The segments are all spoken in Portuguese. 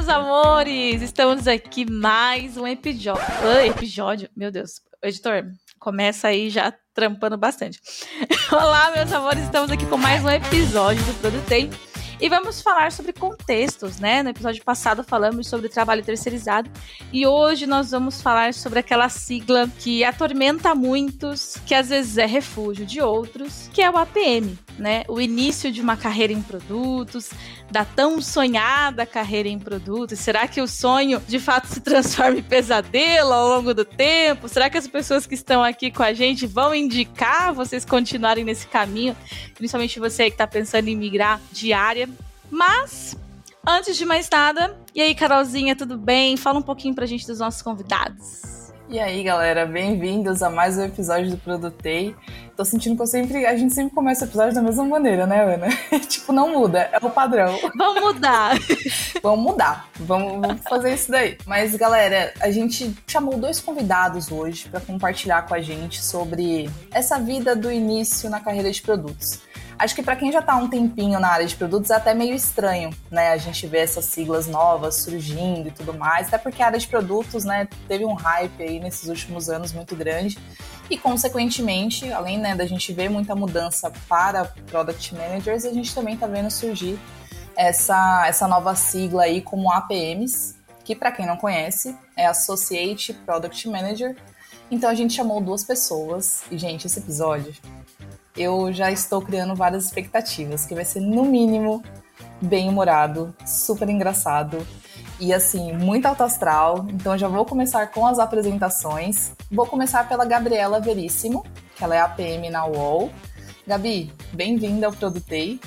meus amores! Estamos aqui mais um episódio. episódio, meu Deus. Editor, começa aí já trampando bastante. Olá, meus amores, estamos aqui com mais um episódio do Produtei. E vamos falar sobre contextos, né? No episódio passado falamos sobre trabalho terceirizado e hoje nós vamos falar sobre aquela sigla que atormenta muitos, que às vezes é refúgio de outros, que é o APM, né? O início de uma carreira em produtos, da tão sonhada carreira em produtos. Será que o sonho de fato se transforma em pesadelo ao longo do tempo? Será que as pessoas que estão aqui com a gente vão indicar vocês continuarem nesse caminho? Principalmente você que está pensando em migrar de área. Mas, antes de mais nada, e aí, Carolzinha, tudo bem? Fala um pouquinho pra gente dos nossos convidados. E aí, galera, bem-vindos a mais um episódio do Produtei. Tô sentindo que eu sempre, a gente sempre começa o episódio da mesma maneira, né, Ana? tipo, não muda, é o padrão. Vamos mudar. vamos mudar, vamos, vamos, fazer isso daí. Mas, galera, a gente chamou dois convidados hoje para compartilhar com a gente sobre essa vida do início na carreira de produtos. Acho que para quem já está há um tempinho na área de produtos é até meio estranho, né? A gente ver essas siglas novas surgindo e tudo mais, até porque a área de produtos, né, teve um hype aí nesses últimos anos muito grande. E, consequentemente, além né, da gente ver muita mudança para Product Managers, a gente também está vendo surgir essa, essa nova sigla aí como APMs, que para quem não conhece é Associate Product Manager. Então a gente chamou duas pessoas e, gente, esse episódio eu já estou criando várias expectativas, que vai ser no mínimo bem humorado, super engraçado e assim, muito alto astral. Então já vou começar com as apresentações. Vou começar pela Gabriela Veríssimo, que ela é APM na UOL. Gabi, bem-vinda ao Produtei.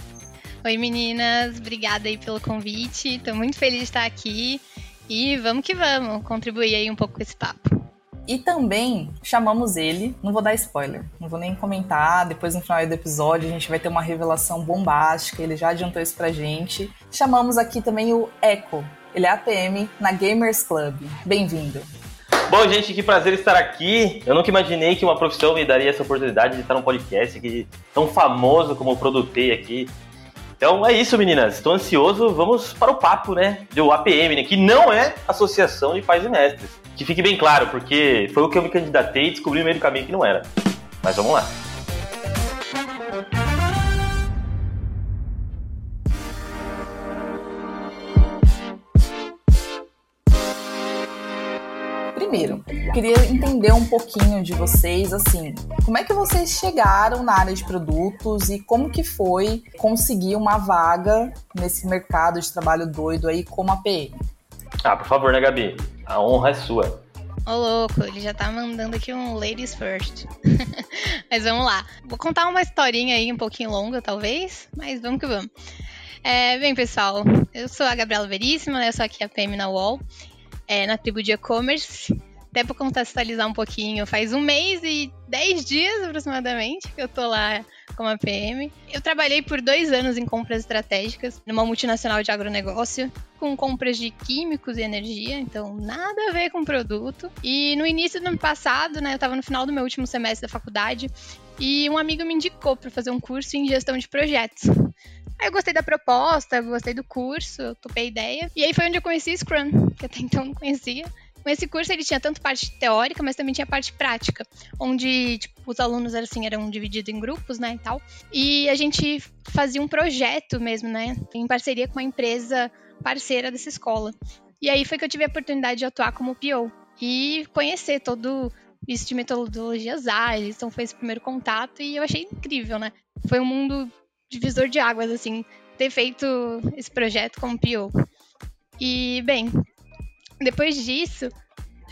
Oi meninas, obrigada aí pelo convite. Estou muito feliz de estar aqui e vamos que vamos contribuir aí um pouco com esse papo. E também chamamos ele, não vou dar spoiler, não vou nem comentar, depois no final do episódio a gente vai ter uma revelação bombástica, ele já adiantou isso pra gente. Chamamos aqui também o Echo, ele é APM na Gamers Club. Bem-vindo. Bom, gente, que prazer estar aqui. Eu nunca imaginei que uma profissão me daria essa oportunidade de estar num podcast tão famoso como o Produtei aqui. Então é isso, meninas. Estou ansioso. Vamos para o papo, né? Do APM, né? Que não é Associação de Pais e Mestres. Que fique bem claro, porque foi o que eu me candidatei e descobri no meio do caminho que não era. Mas vamos lá. Primeiro, queria entender um pouquinho de vocês, assim, como é que vocês chegaram na área de produtos e como que foi conseguir uma vaga nesse mercado de trabalho doido aí como APM? Ah, por favor, né, Gabi? A honra é sua. Ô, louco, ele já tá mandando aqui um ladies first. mas vamos lá. Vou contar uma historinha aí um pouquinho longa, talvez, mas vamos que vamos. É, bem, pessoal, eu sou a Gabriela Veríssima, né? eu sou aqui a PM na UOL, é, na tribo de e-commerce. Até para contextualizar um pouquinho, faz um mês e dez dias aproximadamente que eu tô lá como APM. Eu trabalhei por dois anos em compras estratégicas numa multinacional de agronegócio, com compras de químicos e energia, então nada a ver com produto. E no início do ano passado, né, eu estava no final do meu último semestre da faculdade e um amigo me indicou para fazer um curso em gestão de projetos. Aí eu gostei da proposta, gostei do curso, topei a ideia. E aí foi onde eu conheci Scrum, que até então não conhecia. Esse curso ele tinha tanto parte teórica, mas também tinha parte prática, onde tipo, os alunos assim eram divididos em grupos, né, e tal. E a gente fazia um projeto mesmo, né, em parceria com uma empresa parceira dessa escola. E aí foi que eu tive a oportunidade de atuar como PO e conhecer todo isso de metodologias ágeis. Então foi esse primeiro contato e eu achei incrível, né? Foi um mundo divisor de águas, assim, ter feito esse projeto como PO. E, bem, depois disso,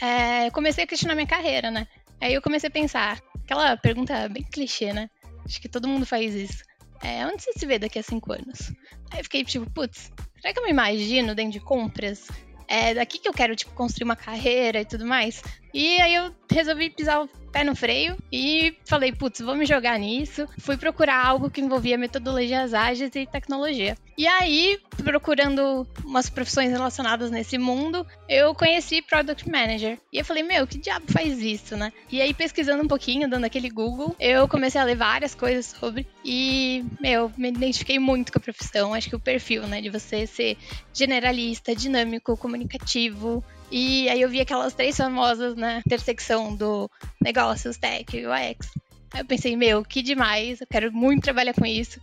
é, comecei a questionar minha carreira, né? Aí eu comecei a pensar, aquela pergunta bem clichê, né? Acho que todo mundo faz isso. É, onde você se vê daqui a cinco anos? Aí eu fiquei tipo, putz, será que eu me imagino dentro de compras? É daqui que eu quero, tipo, construir uma carreira e tudo mais. E aí eu resolvi pisar pé no freio e falei, putz, vou me jogar nisso. Fui procurar algo que envolvia metodologias ágeis e tecnologia. E aí, procurando umas profissões relacionadas nesse mundo, eu conheci Product Manager. E eu falei, meu, que diabo faz isso, né? E aí, pesquisando um pouquinho, dando aquele Google, eu comecei a ler várias coisas sobre. E, meu, me identifiquei muito com a profissão. Acho que o perfil, né, de você ser generalista, dinâmico, comunicativo, e aí eu vi aquelas três famosas, né? Intersecção do negócios, tech e UX. Aí eu pensei, meu, que demais, eu quero muito trabalhar com isso.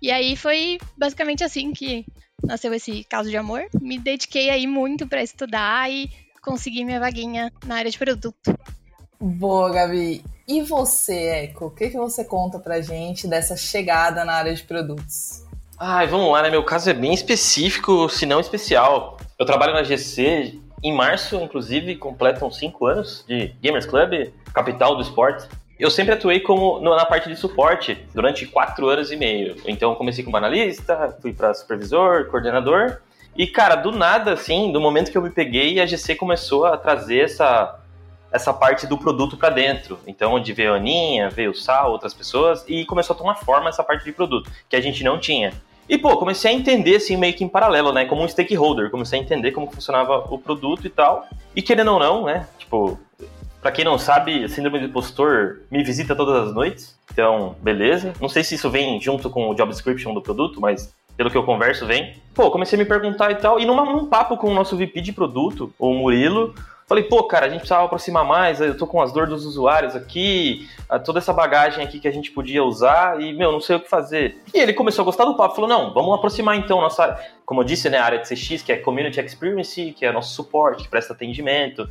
E aí foi basicamente assim que nasceu esse caso de amor. Me dediquei aí muito para estudar e consegui minha vaguinha na área de produto. Boa, Gabi. E você, Eco? O que, que você conta pra gente dessa chegada na área de produtos? Ai, vamos lá, né? Meu caso é bem específico, se não especial. Eu trabalho na GC em março, inclusive, completam cinco anos de Gamers Club, capital do esporte. Eu sempre atuei como na parte de suporte durante quatro anos e meio. Então, comecei como analista, fui para supervisor, coordenador. E, cara, do nada, assim, do momento que eu me peguei, a GC começou a trazer essa, essa parte do produto para dentro. Então, onde veio a Aninha, veio o Sal, outras pessoas, e começou a tomar forma essa parte de produto, que a gente não tinha. E, pô, comecei a entender, assim, meio que em paralelo, né? Como um stakeholder. Comecei a entender como funcionava o produto e tal. E querendo ou não, né? Tipo, pra quem não sabe, síndrome do impostor me visita todas as noites. Então, beleza. Não sei se isso vem junto com o job description do produto, mas pelo que eu converso, vem. Pô, comecei a me perguntar e tal. E numa, num papo com o nosso VP de produto, o Murilo, Falei, pô, cara, a gente precisava aproximar mais, eu tô com as dores dos usuários aqui, toda essa bagagem aqui que a gente podia usar e, meu, não sei o que fazer. E ele começou a gostar do papo, falou, não, vamos aproximar então nossa, como eu disse, né, a área de CX, que é Community Experience, que é nosso suporte, que presta atendimento,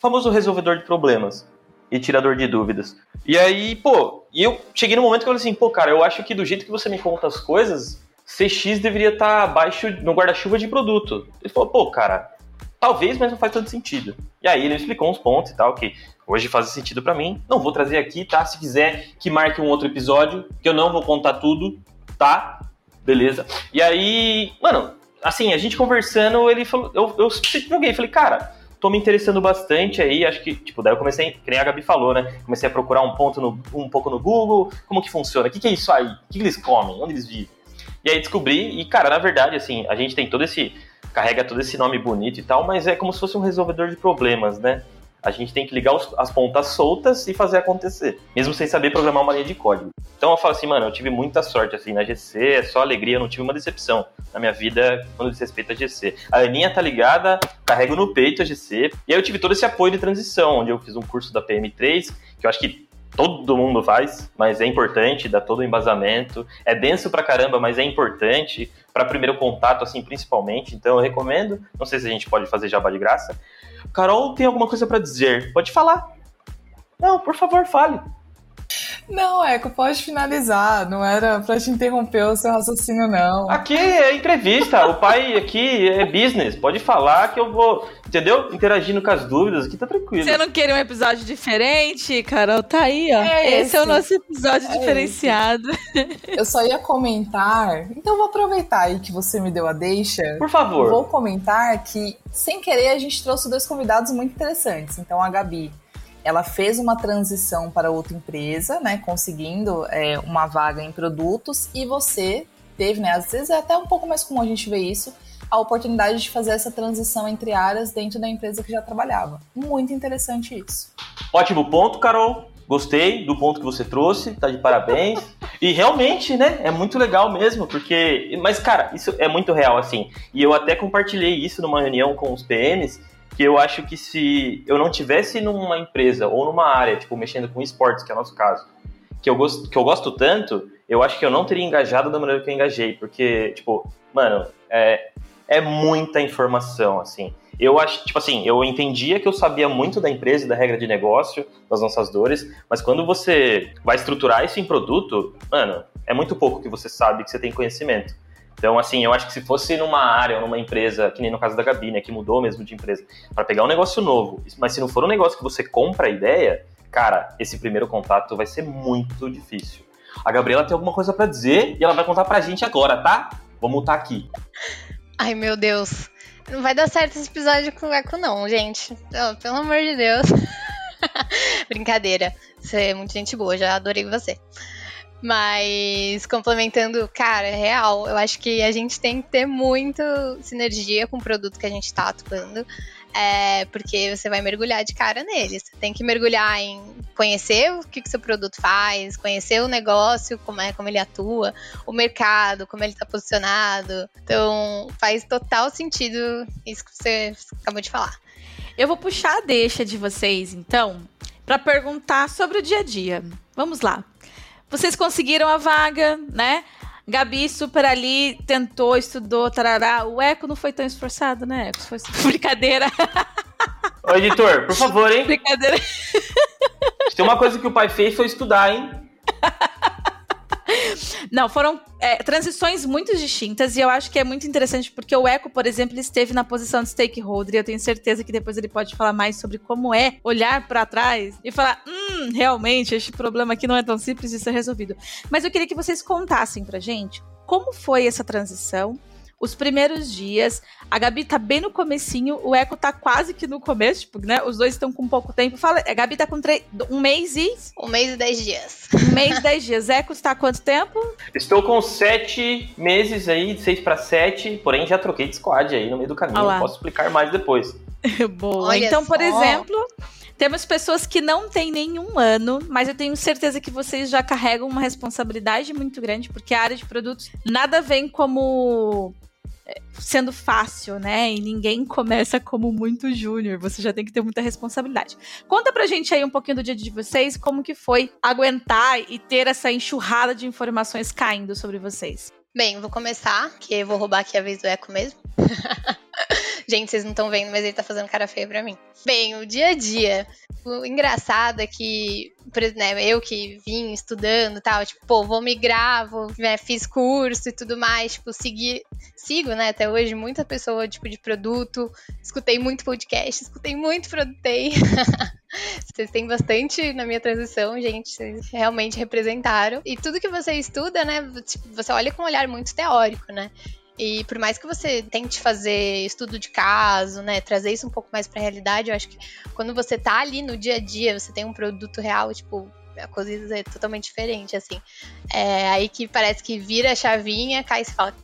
famoso resolvedor de problemas e tirador de dúvidas. E aí, pô, e eu cheguei no momento que eu falei assim, pô, cara, eu acho que do jeito que você me conta as coisas, CX deveria estar tá abaixo no guarda-chuva de produto. Ele falou, pô, cara, Talvez, mas não faz tanto sentido. E aí ele explicou uns pontos e tal, que hoje faz sentido para mim. Não vou trazer aqui, tá? Se quiser que marque um outro episódio, que eu não vou contar tudo, tá? Beleza. E aí, mano, assim, a gente conversando, ele falou, eu, eu joguei, falei, cara, tô me interessando bastante aí, acho que, tipo, daí eu comecei, que nem a Gabi falou, né? Comecei a procurar um ponto no, um pouco no Google, como que funciona, o que, que é isso aí, o que, que eles comem, onde eles vivem. E aí descobri, e cara, na verdade, assim, a gente tem todo esse carrega todo esse nome bonito e tal, mas é como se fosse um resolvedor de problemas, né? A gente tem que ligar os, as pontas soltas e fazer acontecer, mesmo sem saber programar uma linha de código. Então eu falo assim, mano, eu tive muita sorte, assim, na GC é só alegria, eu não tive uma decepção na minha vida quando diz respeito a GC. A Aninha tá ligada, carrego no peito a GC, e aí eu tive todo esse apoio de transição, onde eu fiz um curso da PM3, que eu acho que todo mundo faz, mas é importante, dá todo o embasamento. É denso pra caramba, mas é importante para primeiro contato, assim, principalmente. Então eu recomendo. Não sei se a gente pode fazer jabá de graça. Carol tem alguma coisa para dizer? Pode falar. Não, por favor, fale. Não, Eco, pode finalizar. Não era pra te interromper o seu raciocínio, não. Aqui é entrevista. o pai aqui é business. Pode falar que eu vou, entendeu? Interagindo com as dúvidas. Aqui tá tranquilo. Você não queria um episódio diferente, Carol? Tá aí, ó. É esse, esse é o nosso episódio é diferenciado. Esse. Eu só ia comentar. Então vou aproveitar aí que você me deu a deixa. Por favor. Vou comentar que, sem querer, a gente trouxe dois convidados muito interessantes. Então a Gabi ela fez uma transição para outra empresa, né, conseguindo é, uma vaga em produtos, e você teve, né, às vezes é até um pouco mais comum a gente ver isso, a oportunidade de fazer essa transição entre áreas dentro da empresa que já trabalhava. Muito interessante isso. Ótimo ponto, Carol. Gostei do ponto que você trouxe, tá de parabéns. e realmente, né, é muito legal mesmo, porque. Mas, cara, isso é muito real, assim. E eu até compartilhei isso numa reunião com os PMs, que eu acho que se eu não tivesse numa empresa ou numa área, tipo, mexendo com esportes, que é o nosso caso, que eu gosto, que eu gosto tanto, eu acho que eu não teria engajado da maneira que eu engajei, porque, tipo, mano, é, é muita informação, assim. Eu acho, tipo assim, eu entendia que eu sabia muito da empresa da regra de negócio, das nossas dores, mas quando você vai estruturar isso em produto, mano, é muito pouco que você sabe que você tem conhecimento. Então, assim, eu acho que se fosse numa área ou numa empresa, que nem no caso da Gabi, né, que mudou mesmo de empresa, para pegar um negócio novo, mas se não for um negócio que você compra a ideia, cara, esse primeiro contato vai ser muito difícil. A Gabriela tem alguma coisa para dizer e ela vai contar pra gente agora, tá? Vamos mutar aqui. Ai, meu Deus. Não vai dar certo esse episódio com o Eco, não, gente. Oh, pelo amor de Deus. Brincadeira. Você é muito gente boa, já adorei você. Mas complementando, cara, é real, eu acho que a gente tem que ter muita sinergia com o produto que a gente está atuando. É, porque você vai mergulhar de cara neles. Você tem que mergulhar em conhecer o que, que seu produto faz, conhecer o negócio, como é, como ele atua, o mercado, como ele está posicionado. Então, faz total sentido isso que você acabou de falar. Eu vou puxar a deixa de vocês, então, para perguntar sobre o dia a dia. Vamos lá. Vocês conseguiram a vaga, né? Gabi super ali, tentou, estudou, tarará. O Eco não foi tão esforçado, né, Eco? Foi brincadeira. Ô, editor, por favor, hein? Brincadeira. Se tem uma coisa que o pai fez foi estudar, hein? Não, foram é, transições muito distintas e eu acho que é muito interessante porque o Eco, por exemplo, esteve na posição de stakeholder e eu tenho certeza que depois ele pode falar mais sobre como é olhar para trás e falar, hum, realmente, este problema aqui não é tão simples de ser resolvido. Mas eu queria que vocês contassem pra gente como foi essa transição, os primeiros dias. A Gabi tá bem no comecinho, o Eco tá quase que no começo, tipo, né? Os dois estão com pouco tempo. Fala, a Gabi tá com um mês e... Um mês e dez dias. Um mês e dez dias. Eco está há quanto tempo? Estou com sete meses aí, de seis para sete, porém já troquei de squad aí no meio do caminho. Posso explicar mais depois. Boa. Olha então, só. por exemplo... Temos pessoas que não têm nenhum ano, mas eu tenho certeza que vocês já carregam uma responsabilidade muito grande, porque a área de produtos nada vem como sendo fácil, né? E ninguém começa como muito júnior. Você já tem que ter muita responsabilidade. Conta pra gente aí um pouquinho do dia de vocês, como que foi aguentar e ter essa enxurrada de informações caindo sobre vocês. Bem, vou começar, que eu vou roubar aqui a vez do Eco mesmo. Gente, vocês não estão vendo, mas ele tá fazendo cara feia pra mim. Bem, o dia a dia. O engraçado é que, né, eu que vim estudando e tal, tipo, pô, vou migrar, vou, né, fiz curso e tudo mais, tipo, segui, sigo, né, até hoje, muita pessoa, tipo, de produto, escutei muito podcast, escutei muito Produtei. Vocês têm bastante na minha transição, gente. Vocês realmente representaram. E tudo que você estuda, né? Tipo, você olha com um olhar muito teórico, né? E por mais que você tente fazer estudo de caso, né, trazer isso um pouco mais para a realidade, eu acho que quando você tá ali no dia a dia, você tem um produto real, tipo, a coisa é totalmente diferente, assim. É aí que parece que vira a chavinha, cai e fala,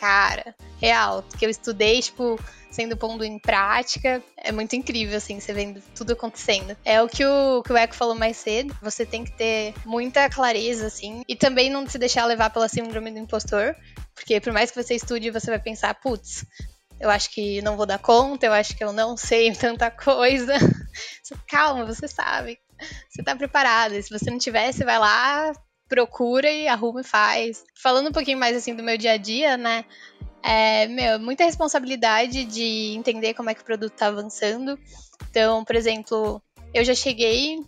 cara, real, que eu estudei, tipo, sendo pondo em prática, é muito incrível, assim, você vendo tudo acontecendo. É o que o, que o Eco falou mais cedo, você tem que ter muita clareza, assim, e também não se deixar levar pela síndrome do impostor, porque por mais que você estude, você vai pensar, putz, eu acho que não vou dar conta, eu acho que eu não sei tanta coisa. Calma, você sabe. Você tá preparado. E se você não tiver, você vai lá, procura e arruma e faz. Falando um pouquinho mais assim do meu dia a dia, né? É, meu, muita responsabilidade de entender como é que o produto tá avançando. Então, por exemplo, eu já cheguei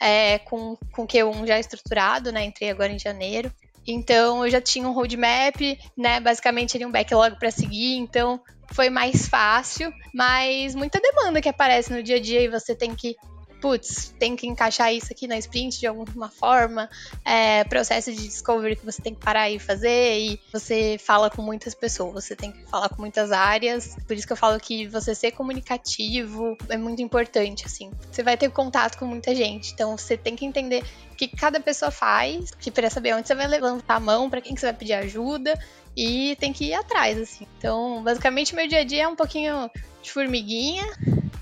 é, com, com o Q1 já estruturado, né? Entrei agora em janeiro. Então eu já tinha um roadmap, né? Basicamente ali um backlog para seguir, então foi mais fácil, mas muita demanda que aparece no dia a dia e você tem que putz, tem que encaixar isso aqui na sprint de alguma forma, é, processo de discovery que você tem que parar e fazer, e você fala com muitas pessoas, você tem que falar com muitas áreas, por isso que eu falo que você ser comunicativo é muito importante, assim. Você vai ter contato com muita gente, então você tem que entender o que cada pessoa faz, que para saber onde você vai levantar a mão, para quem que você vai pedir ajuda, e tem que ir atrás, assim. Então, basicamente, meu dia a dia é um pouquinho de formiguinha,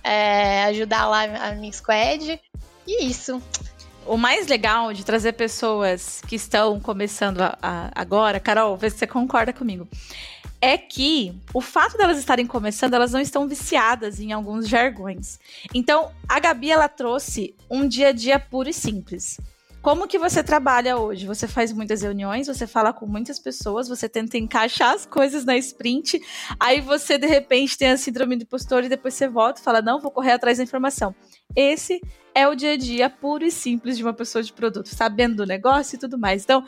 é, ajudar lá a minha squad. E isso. O mais legal de trazer pessoas que estão começando a, a, agora, Carol, vê se você concorda comigo, é que o fato delas estarem começando, elas não estão viciadas em alguns jargões. Então, a Gabi, ela trouxe um dia a dia puro e simples. Como que você trabalha hoje? Você faz muitas reuniões, você fala com muitas pessoas, você tenta encaixar as coisas na sprint, aí você de repente tem a síndrome do impostor e depois você volta e fala: "Não, vou correr atrás da informação". Esse é o dia a dia puro e simples de uma pessoa de produto, sabendo do negócio e tudo mais. Então,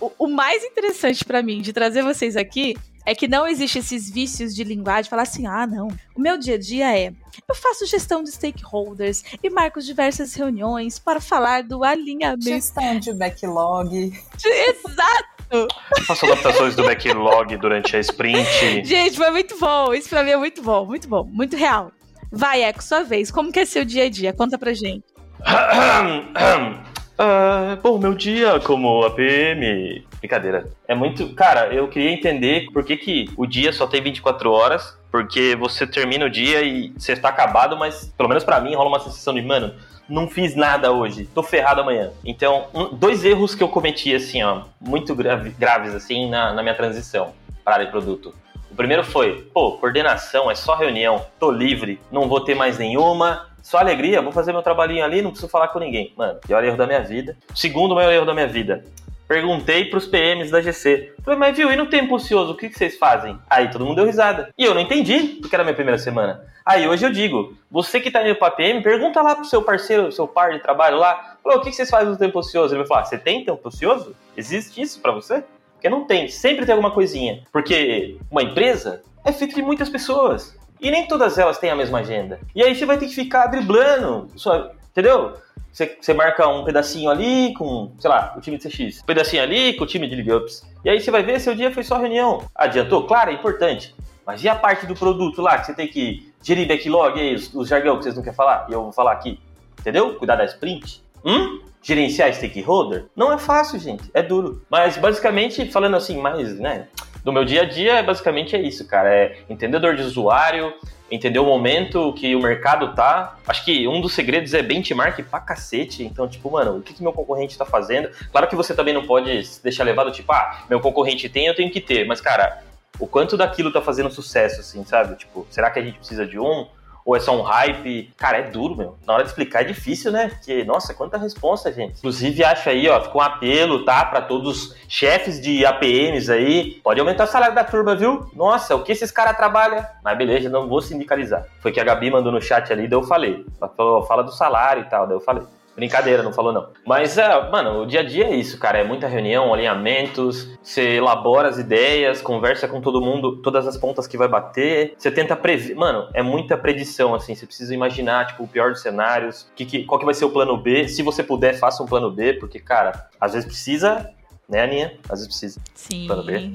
o, o mais interessante para mim de trazer vocês aqui é que não existe esses vícios de linguagem, falar assim, ah, não, o meu dia a dia é, eu faço gestão de stakeholders e marco diversas reuniões para falar do alinhamento. Gestão de backlog. Exato! Faço adaptações do backlog durante a sprint. Gente, foi muito bom, isso pra mim é muito bom, muito bom, muito real. Vai, Eco, sua vez, como que é seu dia a dia? Conta pra gente. Ah, bom, meu dia como APM. Brincadeira. É muito. Cara, eu queria entender por que, que o dia só tem 24 horas. Porque você termina o dia e você está acabado, mas pelo menos para mim rola uma sensação de, mano, não fiz nada hoje, tô ferrado amanhã. Então, um, dois erros que eu cometi, assim, ó, muito grave, graves, assim, na, na minha transição para área de produto. O primeiro foi, pô, coordenação, é só reunião, tô livre, não vou ter mais nenhuma, só alegria, vou fazer meu trabalhinho ali, não preciso falar com ninguém. Mano, pior erro da minha vida. Segundo maior erro da minha vida. Perguntei pros PMs da GC. Falei, mas viu, e no tempo ocioso, o que, que vocês fazem? Aí todo mundo deu risada. E eu não entendi, porque era minha primeira semana. Aí hoje eu digo, você que tá indo pra PM, pergunta lá pro seu parceiro, seu par de trabalho lá, falou, o que, que vocês fazem no tempo ocioso? Ele vai falar, você tem tempo ocioso? Existe isso para você? Porque não tem, sempre tem alguma coisinha. Porque uma empresa é feita de muitas pessoas. E nem todas elas têm a mesma agenda. E aí você vai ter que ficar driblando, sua, entendeu? Você, você, marca um pedacinho ali com, sei lá, o time de CX, um pedacinho ali com o time de League Ups. E aí você vai ver, seu dia foi só reunião. Adiantou? Claro, é importante. Mas e a parte do produto lá, que você tem que gerir backlog, aí, os, os jargão que vocês não querem falar? E eu vou falar aqui. Entendeu? Cuidar da sprint. Hum? gerenciar stakeholder? Não é fácil, gente. É duro. Mas basicamente, falando assim, mais, né? Do meu dia a dia, basicamente é isso, cara. É entender dor de usuário, entender o momento que o mercado tá. Acho que um dos segredos é benchmark pra cacete. Então, tipo, mano, o que, que meu concorrente tá fazendo? Claro que você também não pode deixar levado, tipo, ah, meu concorrente tem, eu tenho que ter. Mas, cara, o quanto daquilo tá fazendo sucesso, assim, sabe? Tipo, será que a gente precisa de um? Ou é só um hype? Cara, é duro, meu. Na hora de explicar é difícil, né? Porque, nossa, quanta resposta, gente. Inclusive, acho aí, ó, ficou um apelo, tá? Para todos os chefes de APMs aí. Pode aumentar o salário da turma, viu? Nossa, o que esses caras trabalham? Mas beleza, não vou sindicalizar. Foi que a Gabi mandou no chat ali, daí eu falei. Ela falou, fala do salário e tal, daí eu falei. Brincadeira, não falou não. Mas, é, mano, o dia a dia é isso, cara. É muita reunião, alinhamentos, você elabora as ideias, conversa com todo mundo, todas as pontas que vai bater. Você tenta prever. Mano, é muita predição, assim. Você precisa imaginar, tipo, o pior dos cenários, que, que, qual que vai ser o plano B. Se você puder, faça um plano B, porque, cara, às vezes precisa né, Aninha? Às vezes precisa. Sim,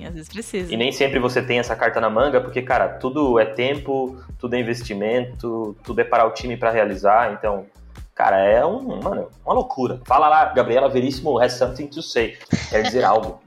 às vezes precisa. E nem sempre você tem essa carta na manga, porque, cara, tudo é tempo, tudo é investimento, tudo é parar o time para realizar. Então, Cara, é um, mano, uma loucura. Fala lá, Gabriela Veríssimo has something to say. Quer dizer algo.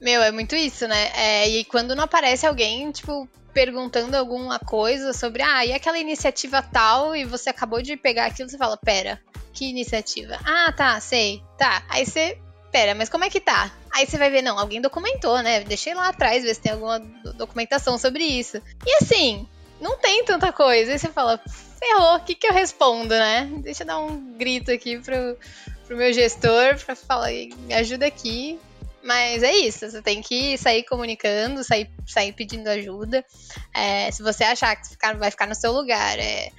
Meu, é muito isso, né? É, e quando não aparece alguém, tipo, perguntando alguma coisa sobre, ah, e aquela iniciativa tal, e você acabou de pegar aquilo, você fala, pera, que iniciativa? Ah, tá, sei. Tá. Aí você, pera, mas como é que tá? Aí você vai ver, não, alguém documentou, né? Deixei lá atrás ver se tem alguma documentação sobre isso. E assim, não tem tanta coisa. Aí você fala, ferrou, o que, que eu respondo, né? Deixa eu dar um grito aqui pro, pro meu gestor pra falar, me ajuda aqui. Mas é isso, você tem que sair comunicando, sair, sair pedindo ajuda. É, se você achar que ficar, vai ficar no seu lugar, é,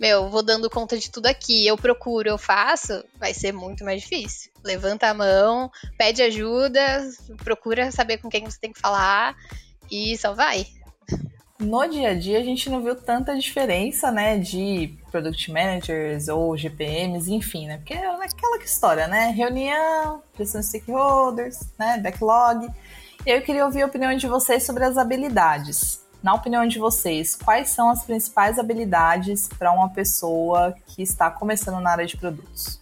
meu, vou dando conta de tudo aqui, eu procuro, eu faço, vai ser muito mais difícil. Levanta a mão, pede ajuda, procura saber com quem você tem que falar e só vai no dia a dia a gente não viu tanta diferença, né, de product managers ou GPMs, enfim, né, porque é aquela história, né, reunião, pressão de stakeholders, né, backlog. Eu queria ouvir a opinião de vocês sobre as habilidades. Na opinião de vocês, quais são as principais habilidades para uma pessoa que está começando na área de produtos?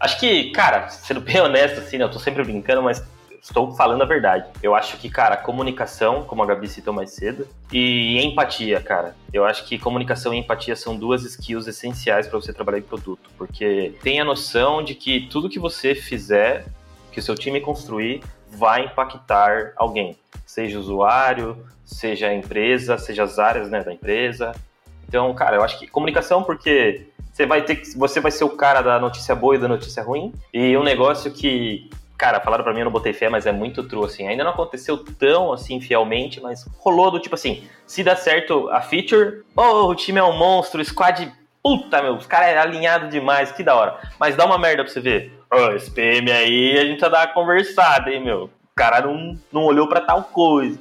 Acho que, cara, sendo bem honesto, assim, né, eu tô sempre brincando, mas estou falando a verdade. Eu acho que, cara, comunicação, como a Gabi citou mais cedo, e empatia, cara. Eu acho que comunicação e empatia são duas skills essenciais para você trabalhar em produto, porque tem a noção de que tudo que você fizer, que o seu time construir, vai impactar alguém, seja usuário, seja a empresa, seja as áreas né, da empresa. Então, cara, eu acho que comunicação porque você vai ter você vai ser o cara da notícia boa e da notícia ruim, e um negócio que cara, falaram para mim, eu não botei fé, mas é muito true, assim. Ainda não aconteceu tão, assim, fielmente, mas rolou do tipo assim, se dá certo a feature, oh, o time é um monstro, o squad, puta, meu, os caras é alinhado demais, que da hora. Mas dá uma merda pra você ver. Oh, esse PM aí, a gente já dá uma conversada, hein, meu. O cara não, não olhou para tal coisa.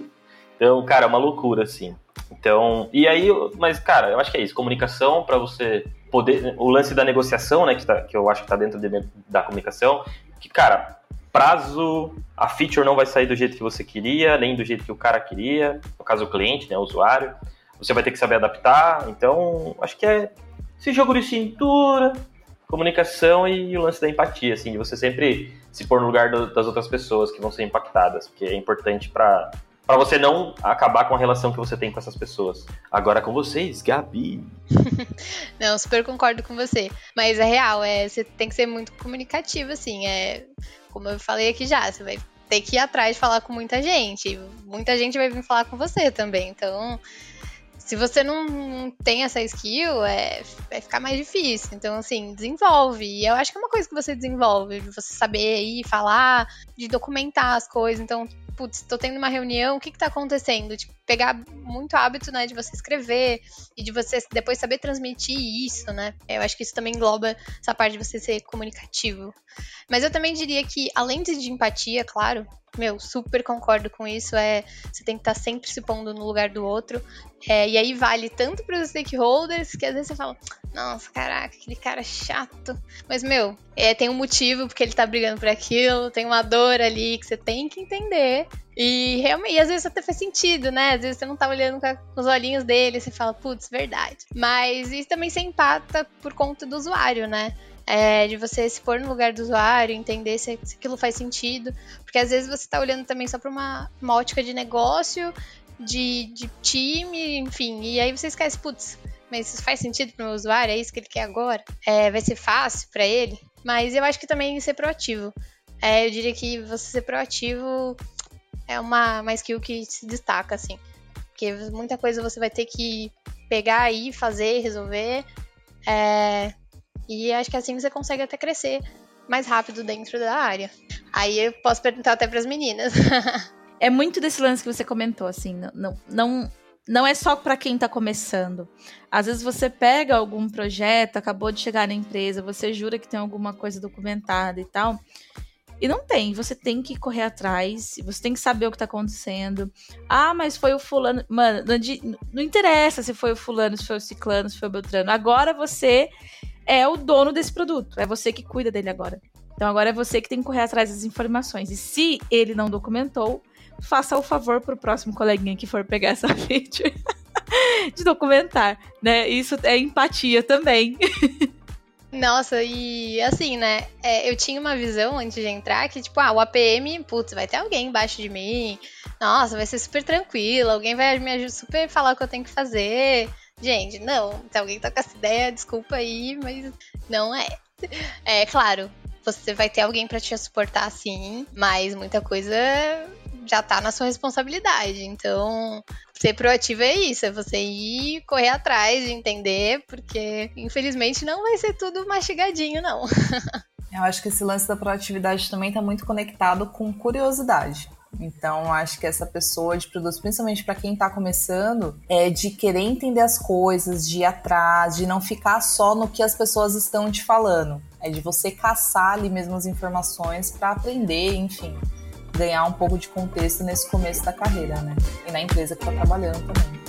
Então, cara, é uma loucura, assim. Então, e aí, mas, cara, eu acho que é isso. Comunicação para você poder. O lance da negociação, né, que, tá, que eu acho que tá dentro de, da comunicação, que, cara, prazo, a feature não vai sair do jeito que você queria, nem do jeito que o cara queria, no caso o cliente, né, o usuário. Você vai ter que saber adaptar. Então, acho que é esse jogo de cintura, comunicação e o lance da empatia, assim, de você sempre se pôr no lugar do, das outras pessoas que vão ser impactadas, porque é importante para para você não acabar com a relação que você tem com essas pessoas. Agora com vocês, Gabi. não, super concordo com você. Mas é real, é, você tem que ser muito comunicativo, assim. É, como eu falei aqui já, você vai ter que ir atrás falar com muita gente. Muita gente vai vir falar com você também. Então, se você não tem essa skill, é, vai ficar mais difícil. Então, assim, desenvolve. E eu acho que é uma coisa que você desenvolve, de você saber aí falar, de documentar as coisas. Então, putz, tô tendo uma reunião, o que que tá acontecendo? Tipo, pegar muito hábito, né, de você escrever e de você depois saber transmitir isso, né? Eu acho que isso também engloba essa parte de você ser comunicativo. Mas eu também diria que, além de empatia, claro, meu, super concordo com isso. É, você tem que estar tá sempre se pondo no lugar do outro. É, e aí vale tanto para os stakeholders que às vezes você fala, nossa, caraca, aquele cara chato. Mas, meu, é, tem um motivo porque ele tá brigando por aquilo, tem uma dor ali que você tem que entender. E realmente, às vezes até faz sentido, né? Às vezes você não tá olhando com os olhinhos dele, você fala, putz, verdade. Mas isso também se empata por conta do usuário, né? É, de você se pôr no lugar do usuário, entender se, se aquilo faz sentido. Porque às vezes você está olhando também só para uma, uma ótica de negócio, de, de time, enfim, e aí você esquece, putz, mas isso faz sentido para o usuário? É isso que ele quer agora? É, vai ser fácil para ele? Mas eu acho que também ser proativo. É, eu diria que você ser proativo é uma, uma skill que se destaca, assim. Porque muita coisa você vai ter que pegar aí, fazer, resolver. É, e acho que assim você consegue até crescer mais rápido dentro da área. Aí eu posso perguntar até para as meninas. é muito desse lance que você comentou, assim, não, não é só para quem está começando. Às vezes você pega algum projeto, acabou de chegar na empresa, você jura que tem alguma coisa documentada e tal, e não tem, você tem que correr atrás, você tem que saber o que tá acontecendo. Ah, mas foi o fulano. Mano, não, não interessa se foi o fulano, se foi o ciclano, se foi o beltrano. Agora você é o dono desse produto. É você que cuida dele agora. Então agora é você que tem que correr atrás das informações. E se ele não documentou, faça o favor pro próximo coleguinha que for pegar essa feature de documentar, né? Isso é empatia também. Nossa, e assim, né? É, eu tinha uma visão antes de entrar que, tipo, ah, o APM, putz, vai ter alguém embaixo de mim. Nossa, vai ser super tranquilo, alguém vai me ajudar super falar o que eu tenho que fazer. Gente, não. Se alguém tá com essa ideia, desculpa aí, mas não é. É claro, você vai ter alguém para te suportar sim, mas muita coisa já tá na sua responsabilidade. Então, ser proativo é isso, é você ir correr atrás de entender, porque infelizmente não vai ser tudo mastigadinho, não. Eu acho que esse lance da proatividade também está muito conectado com curiosidade. Então, acho que essa pessoa de produtos, principalmente para quem está começando, é de querer entender as coisas, de ir atrás, de não ficar só no que as pessoas estão te falando. É de você caçar ali mesmo as informações para aprender, enfim, ganhar um pouco de contexto nesse começo da carreira, né? E na empresa que está trabalhando também.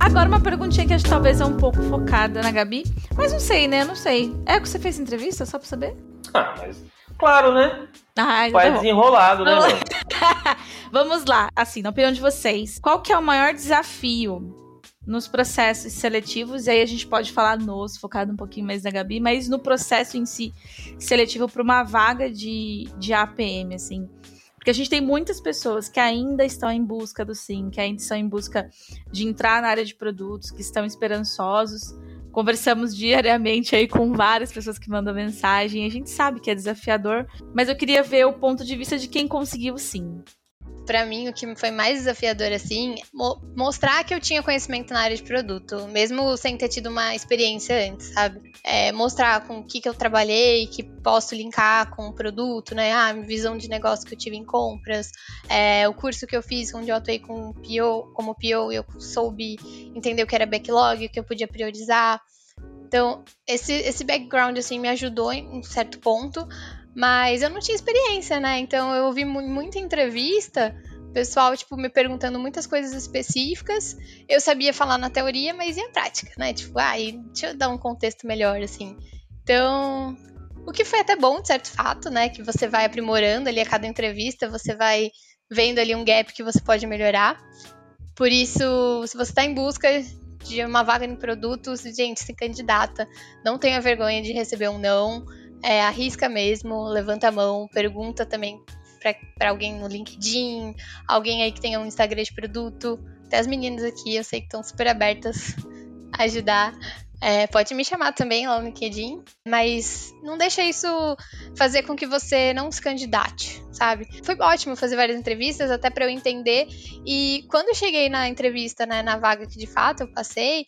Agora uma perguntinha que acho que talvez é um pouco focada na Gabi, mas não sei, né? Não sei. É que você fez entrevista, só pra saber? Ah, mas claro, né? Ah, Vai tá desenrolado, né? Vamos lá. Assim, na opinião de vocês, qual que é o maior desafio nos processos seletivos, e aí a gente pode falar nos, focado um pouquinho mais na Gabi, mas no processo em si seletivo para uma vaga de, de APM, assim. Porque a gente tem muitas pessoas que ainda estão em busca do sim, que ainda estão em busca de entrar na área de produtos, que estão esperançosos. Conversamos diariamente aí com várias pessoas que mandam mensagem. A gente sabe que é desafiador, mas eu queria ver o ponto de vista de quem conseguiu sim para mim, o que foi mais desafiador, assim, mo mostrar que eu tinha conhecimento na área de produto, mesmo sem ter tido uma experiência antes, sabe? É, mostrar com o que, que eu trabalhei, que posso linkar com o produto, né? Ah, visão de negócio que eu tive em compras, é, o curso que eu fiz, onde eu atuei com PO, como PO, eu soube entender o que era backlog, o que eu podia priorizar. Então, esse, esse background, assim, me ajudou em um certo ponto, mas eu não tinha experiência, né? Então eu ouvi muita entrevista, pessoal, tipo, me perguntando muitas coisas específicas. Eu sabia falar na teoria, mas e a prática, né? Tipo, ah, deixa eu dar um contexto melhor, assim. Então, o que foi até bom, de certo fato, né? Que você vai aprimorando ali a cada entrevista, você vai vendo ali um gap que você pode melhorar. Por isso, se você está em busca de uma vaga em produtos, gente, se candidata. Não tenha vergonha de receber um não. É, arrisca mesmo, levanta a mão, pergunta também para alguém no LinkedIn, alguém aí que tenha um Instagram de produto. Até as meninas aqui, eu sei que estão super abertas a ajudar. É, pode me chamar também lá no LinkedIn, mas não deixa isso fazer com que você não se candidate, sabe? Foi ótimo fazer várias entrevistas até para eu entender. E quando eu cheguei na entrevista, né, na vaga que de fato eu passei,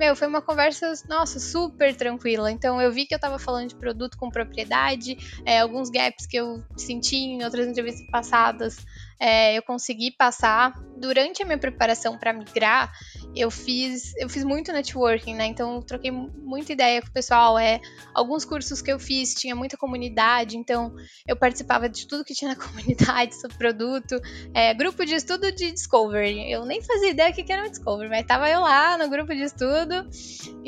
meu, foi uma conversa, nossa, super tranquila. Então eu vi que eu tava falando de produto com propriedade, é, alguns gaps que eu senti em outras entrevistas passadas, é, eu consegui passar. Durante a minha preparação para migrar, eu fiz, eu fiz muito networking, né? Então eu troquei muita ideia com o pessoal. É, alguns cursos que eu fiz tinha muita comunidade, então eu participava de tudo que tinha na comunidade sobre produto. É, grupo de estudo de Discovery. Eu nem fazia ideia do que era um Discovery, mas tava eu lá no grupo de estudo,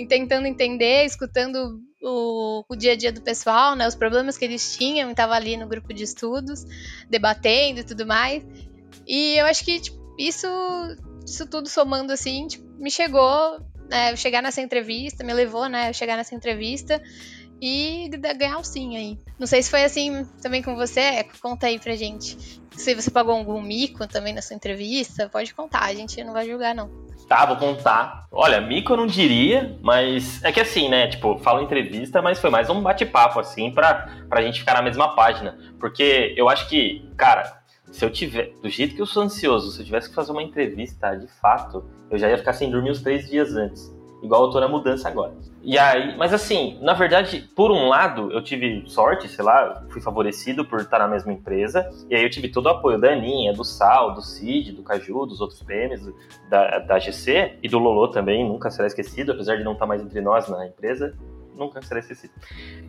tentando entender, escutando o, o, dia a dia do pessoal, né? Os problemas que eles tinham, estava ali no grupo de estudos, debatendo e tudo mais. E eu acho que tipo, isso isso tudo somando assim, tipo, me chegou, né, chegar nessa entrevista, me levou, né, chegar nessa entrevista e ganhar sim aí. Não sei se foi assim também com você, conta aí pra gente. Se você pagou algum mico também na sua entrevista, pode contar, a gente não vai julgar não. Tá, vou contar. Olha, mico eu não diria, mas é que assim, né, tipo, falo entrevista, mas foi mais um bate-papo assim pra, pra gente ficar na mesma página, porque eu acho que, cara, se eu tiver, do jeito que eu sou ansioso, se eu tivesse que fazer uma entrevista, de fato, eu já ia ficar sem dormir uns três dias antes. Igual eu tô na mudança agora. E aí, mas assim, na verdade, por um lado, eu tive sorte, sei lá, fui favorecido por estar na mesma empresa, e aí eu tive todo o apoio da Aninha, do Sal, do Cid, do Caju, dos outros PMs, da, da GC, e do Lolo também, nunca será esquecido, apesar de não estar mais entre nós na empresa nunca será esquecido.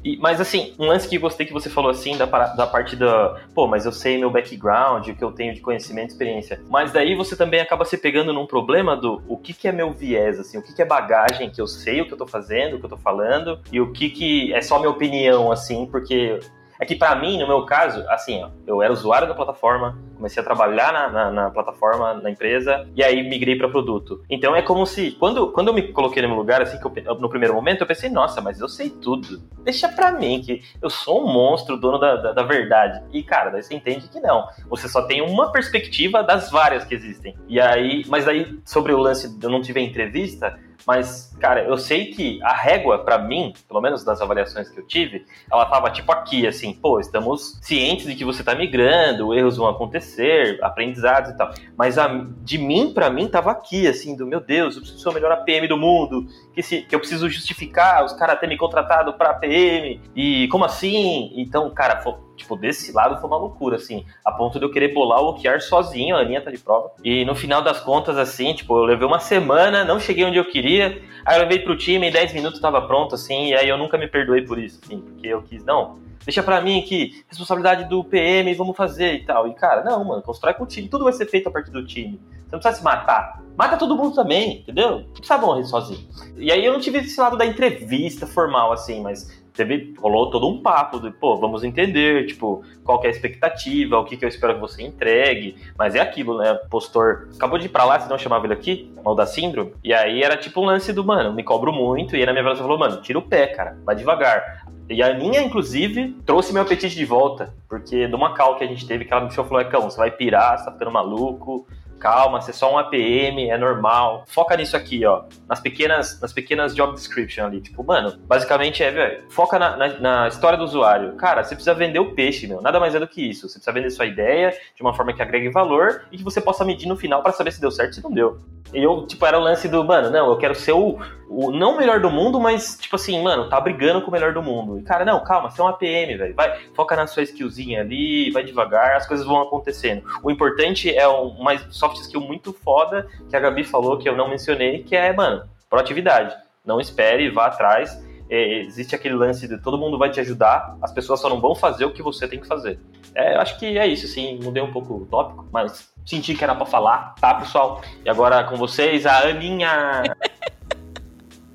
E, mas assim, um lance que gostei que você falou assim, da, da parte da. Pô, mas eu sei meu background, o que eu tenho de conhecimento experiência. Mas daí você também acaba se pegando num problema do o que, que é meu viés, assim, o que, que é bagagem que eu sei o que eu tô fazendo, o que eu tô falando, e o que, que é só minha opinião, assim, porque é que para mim, no meu caso, assim, ó, eu era usuário da plataforma, comecei a trabalhar na, na, na plataforma, na empresa, e aí migrei para produto. Então é como se, quando, quando eu me coloquei no meu lugar, assim, que eu, no primeiro momento, eu pensei, nossa, mas eu sei tudo. Deixa pra mim, que eu sou um monstro, dono da, da, da verdade. E, cara, daí você entende que não. Você só tem uma perspectiva das várias que existem. E aí, mas aí, sobre o lance eu não tive entrevista, mas, cara, eu sei que a régua, para mim, pelo menos das avaliações que eu tive, ela tava tipo aqui, assim, pô, estamos cientes de que você tá migrando, erros vão acontecer, aprendizados e tal. Mas a, de mim, para mim, tava aqui, assim, do meu Deus, eu preciso ser o melhor APM do mundo, que, se, que eu preciso justificar os caras terem me contratado pra APM, e como assim? Então, cara, foi, tipo, desse lado foi uma loucura, assim, a ponto de eu querer bolar o OKR sozinho, a Aninha tá de prova. E no final das contas, assim, tipo, eu levei uma semana, não cheguei onde eu queria, aí eu levei pro time, em 10 minutos tava pronto, assim, e aí eu nunca me perdoei por isso, assim, porque eu quis, não, deixa pra mim aqui, responsabilidade do PM, vamos fazer e tal. E, cara, não, mano, constrói com o time, tudo vai ser feito a partir do time. Você não precisa se matar. Mata todo mundo também, entendeu? Não precisa morrer sozinho. E aí eu não tive esse lado da entrevista formal, assim, mas teve, rolou todo um papo de, pô, vamos entender, tipo, qual é a expectativa, o que, que eu espero que você entregue, mas é aquilo, né, o postor acabou de ir pra lá, senão eu chamava ele aqui, mal da síndrome, e aí era tipo um lance do, mano, me cobro muito, e aí na minha avaliação falou, mano, tira o pé, cara, vai devagar. E a minha, inclusive, trouxe meu apetite de volta, porque de uma call que a gente teve, que ela me falou, Ecão, você vai pirar, você tá ficando maluco, calma, você é só um APM, é normal. Foca nisso aqui, ó. Nas pequenas, nas pequenas job description ali. Tipo, mano, basicamente é, velho, foca na, na, na, história do usuário. Cara, você precisa vender o peixe, meu. Nada mais é do que isso. Você precisa vender sua ideia de uma forma que agregue valor e que você possa medir no final para saber se deu certo ou se não deu. E eu, tipo, era o lance do, mano, não, eu quero ser o, o, não o melhor do mundo, mas, tipo assim, mano, tá brigando com o melhor do mundo. E, cara, não, calma, você é um APM, velho. Vai, foca na sua skillzinha ali, vai devagar, as coisas vão acontecendo. O importante é uma soft skill muito foda que a Gabi falou, que eu não mencionei, que é, mano, proatividade. Não espere, vá atrás. É, existe aquele lance de todo mundo vai te ajudar, as pessoas só não vão fazer o que você tem que fazer. É, eu acho que é isso, assim, mudei um pouco o tópico, mas senti que era para falar, tá, pessoal? E agora com vocês, a Aninha.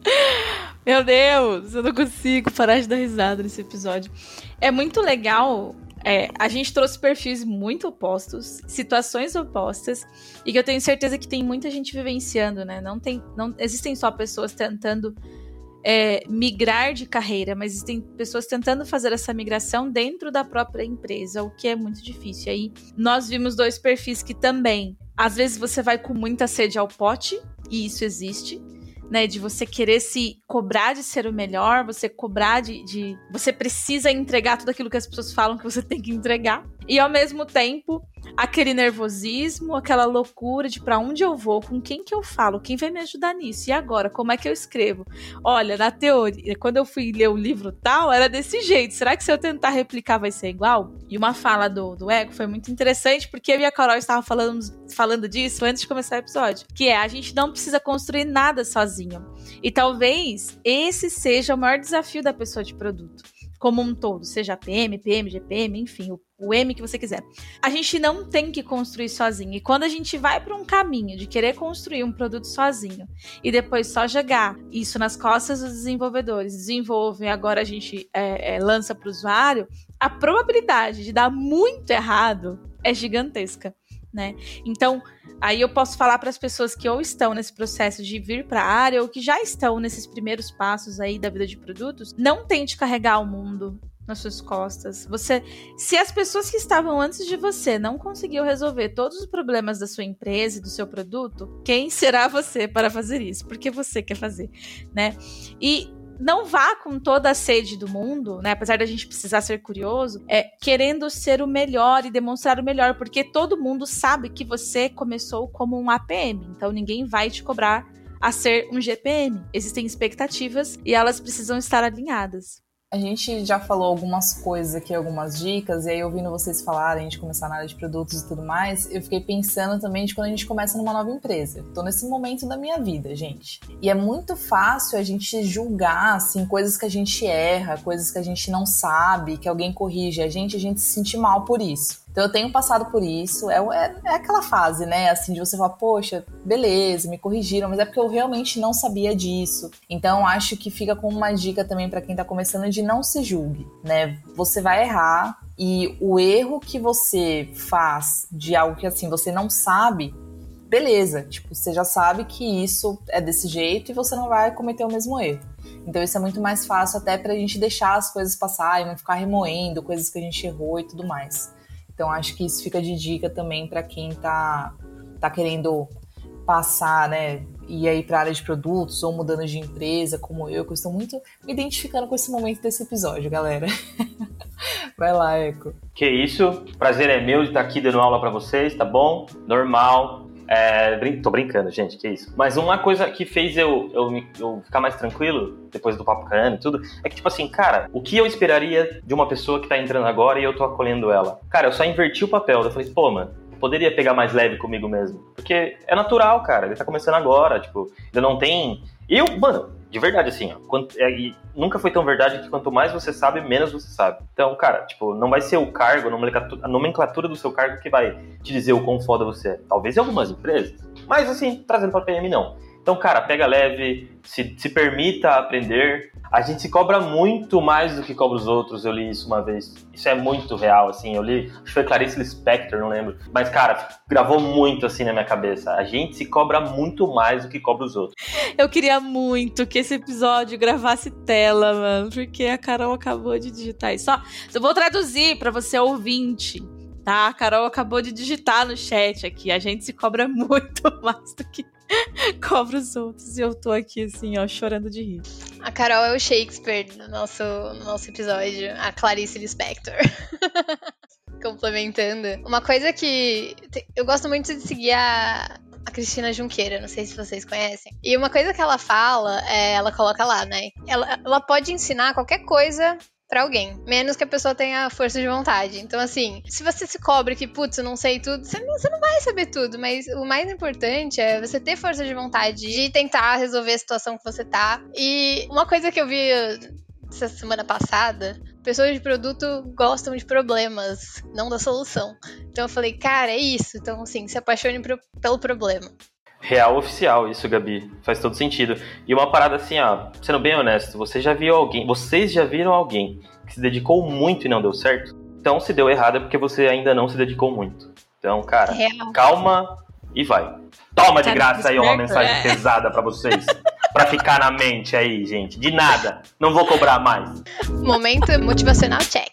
Meu Deus, eu não consigo parar de dar risada nesse episódio. É muito legal é, a gente trouxe perfis muito opostos, situações opostas, e que eu tenho certeza que tem muita gente vivenciando, né? Não tem, não existem só pessoas tentando é, migrar de carreira, mas existem pessoas tentando fazer essa migração dentro da própria empresa, o que é muito difícil. Aí nós vimos dois perfis que também, às vezes você vai com muita sede ao pote, e isso existe né? De você querer se cobrar de ser o melhor, você cobrar de, de. Você precisa entregar tudo aquilo que as pessoas falam que você tem que entregar. E ao mesmo tempo, aquele nervosismo, aquela loucura de para onde eu vou, com quem que eu falo, quem vai me ajudar nisso, e agora, como é que eu escrevo? Olha, na teoria, quando eu fui ler o livro tal, era desse jeito. Será que se eu tentar replicar vai ser igual? E uma fala do, do Ego foi muito interessante, porque eu e a Carol estavam falando, falando disso antes de começar o episódio, que é a gente não precisa construir nada sozinho. E talvez esse seja o maior desafio da pessoa de produto como um todo, seja PM, PM, GPM, enfim, o, o M que você quiser. A gente não tem que construir sozinho. E quando a gente vai para um caminho de querer construir um produto sozinho e depois só jogar isso nas costas dos desenvolvedores, desenvolve e agora a gente é, é, lança para o usuário, a probabilidade de dar muito errado é gigantesca né? Então, aí eu posso falar para as pessoas que ou estão nesse processo de vir para a área ou que já estão nesses primeiros passos aí da vida de produtos, não tente carregar o mundo nas suas costas. Você, se as pessoas que estavam antes de você não conseguiu resolver todos os problemas da sua empresa e do seu produto, quem será você para fazer isso? Porque você quer fazer, né? E não vá com toda a sede do mundo, né? Apesar da gente precisar ser curioso, é querendo ser o melhor e demonstrar o melhor, porque todo mundo sabe que você começou como um APM, então ninguém vai te cobrar a ser um GPM. Existem expectativas e elas precisam estar alinhadas. A gente já falou algumas coisas aqui, algumas dicas, e aí ouvindo vocês falarem de começar na área de produtos e tudo mais, eu fiquei pensando também de quando a gente começa numa nova empresa. Tô nesse momento da minha vida, gente. E é muito fácil a gente julgar, assim, coisas que a gente erra, coisas que a gente não sabe, que alguém corrige a gente, a gente se sentir mal por isso. Então eu tenho passado por isso. É, é, é, aquela fase, né? Assim, de você falar, poxa, beleza, me corrigiram, mas é porque eu realmente não sabia disso. Então acho que fica como uma dica também para quem tá começando de não se julgue, né? Você vai errar e o erro que você faz de algo que assim você não sabe, beleza, tipo, você já sabe que isso é desse jeito e você não vai cometer o mesmo erro. Então isso é muito mais fácil até pra gente deixar as coisas passar e não ficar remoendo coisas que a gente errou e tudo mais. Então acho que isso fica de dica também para quem está tá querendo passar, né, e aí para área de produtos ou mudando de empresa, como eu, que eu estou muito me identificando com esse momento desse episódio, galera. Vai lá, Eco. Que isso, prazer é meu de estar aqui dando aula para vocês, tá bom? Normal, é, brin tô brincando, gente, que isso. Mas uma coisa que fez eu, eu, eu, ficar mais tranquilo, depois do papo cana e tudo, é que, tipo assim, cara, o que eu esperaria de uma pessoa que tá entrando agora e eu tô acolhendo ela? Cara, eu só inverti o papel. Eu falei, pô, mano, poderia pegar mais leve comigo mesmo. Porque é natural, cara. Ele tá começando agora, tipo, ele não tem. Eu, mano, de verdade, assim, ó. Quanto, é, nunca foi tão verdade que quanto mais você sabe, menos você sabe. Então, cara, tipo, não vai ser o cargo, a nomenclatura do seu cargo que vai te dizer o quão foda você é. Talvez em algumas empresas. Mas, assim, trazendo pra PM, não. Então, cara, pega leve, se, se permita aprender, a gente se cobra muito mais do que cobra os outros. Eu li isso uma vez. Isso é muito real, assim. Eu li, acho que foi Clarice Lispector, não lembro. Mas, cara, gravou muito assim na minha cabeça. A gente se cobra muito mais do que cobra os outros. Eu queria muito que esse episódio gravasse tela, mano, porque a Carol acabou de digitar isso. Só, eu vou traduzir para você ouvinte. Tá, a Carol acabou de digitar no chat aqui. A gente se cobra muito mais do que cobra os outros. E eu tô aqui, assim, ó, chorando de rir. A Carol é o Shakespeare no nosso, no nosso episódio, a Clarice Lispector. Complementando. Uma coisa que eu gosto muito de seguir a, a Cristina Junqueira, não sei se vocês conhecem. E uma coisa que ela fala, é, ela coloca lá, né? Ela, ela pode ensinar qualquer coisa para alguém, menos que a pessoa tenha força de vontade. Então, assim, se você se cobre que, putz, eu não sei tudo, você não, você não vai saber tudo, mas o mais importante é você ter força de vontade de tentar resolver a situação que você tá. E uma coisa que eu vi essa semana passada, pessoas de produto gostam de problemas, não da solução. Então eu falei, cara, é isso. Então, assim, se apaixone pro, pelo problema. Real oficial, isso, Gabi. Faz todo sentido. E uma parada assim, ó, sendo bem honesto, você já viu alguém, vocês já viram alguém que se dedicou muito e não deu certo? Então, se deu errado é porque você ainda não se dedicou muito. Então, cara, Real. calma e vai. Toma de graça aí uma mensagem é. pesada pra vocês. pra ficar na mente aí, gente. De nada. Não vou cobrar mais. Momento motivacional check.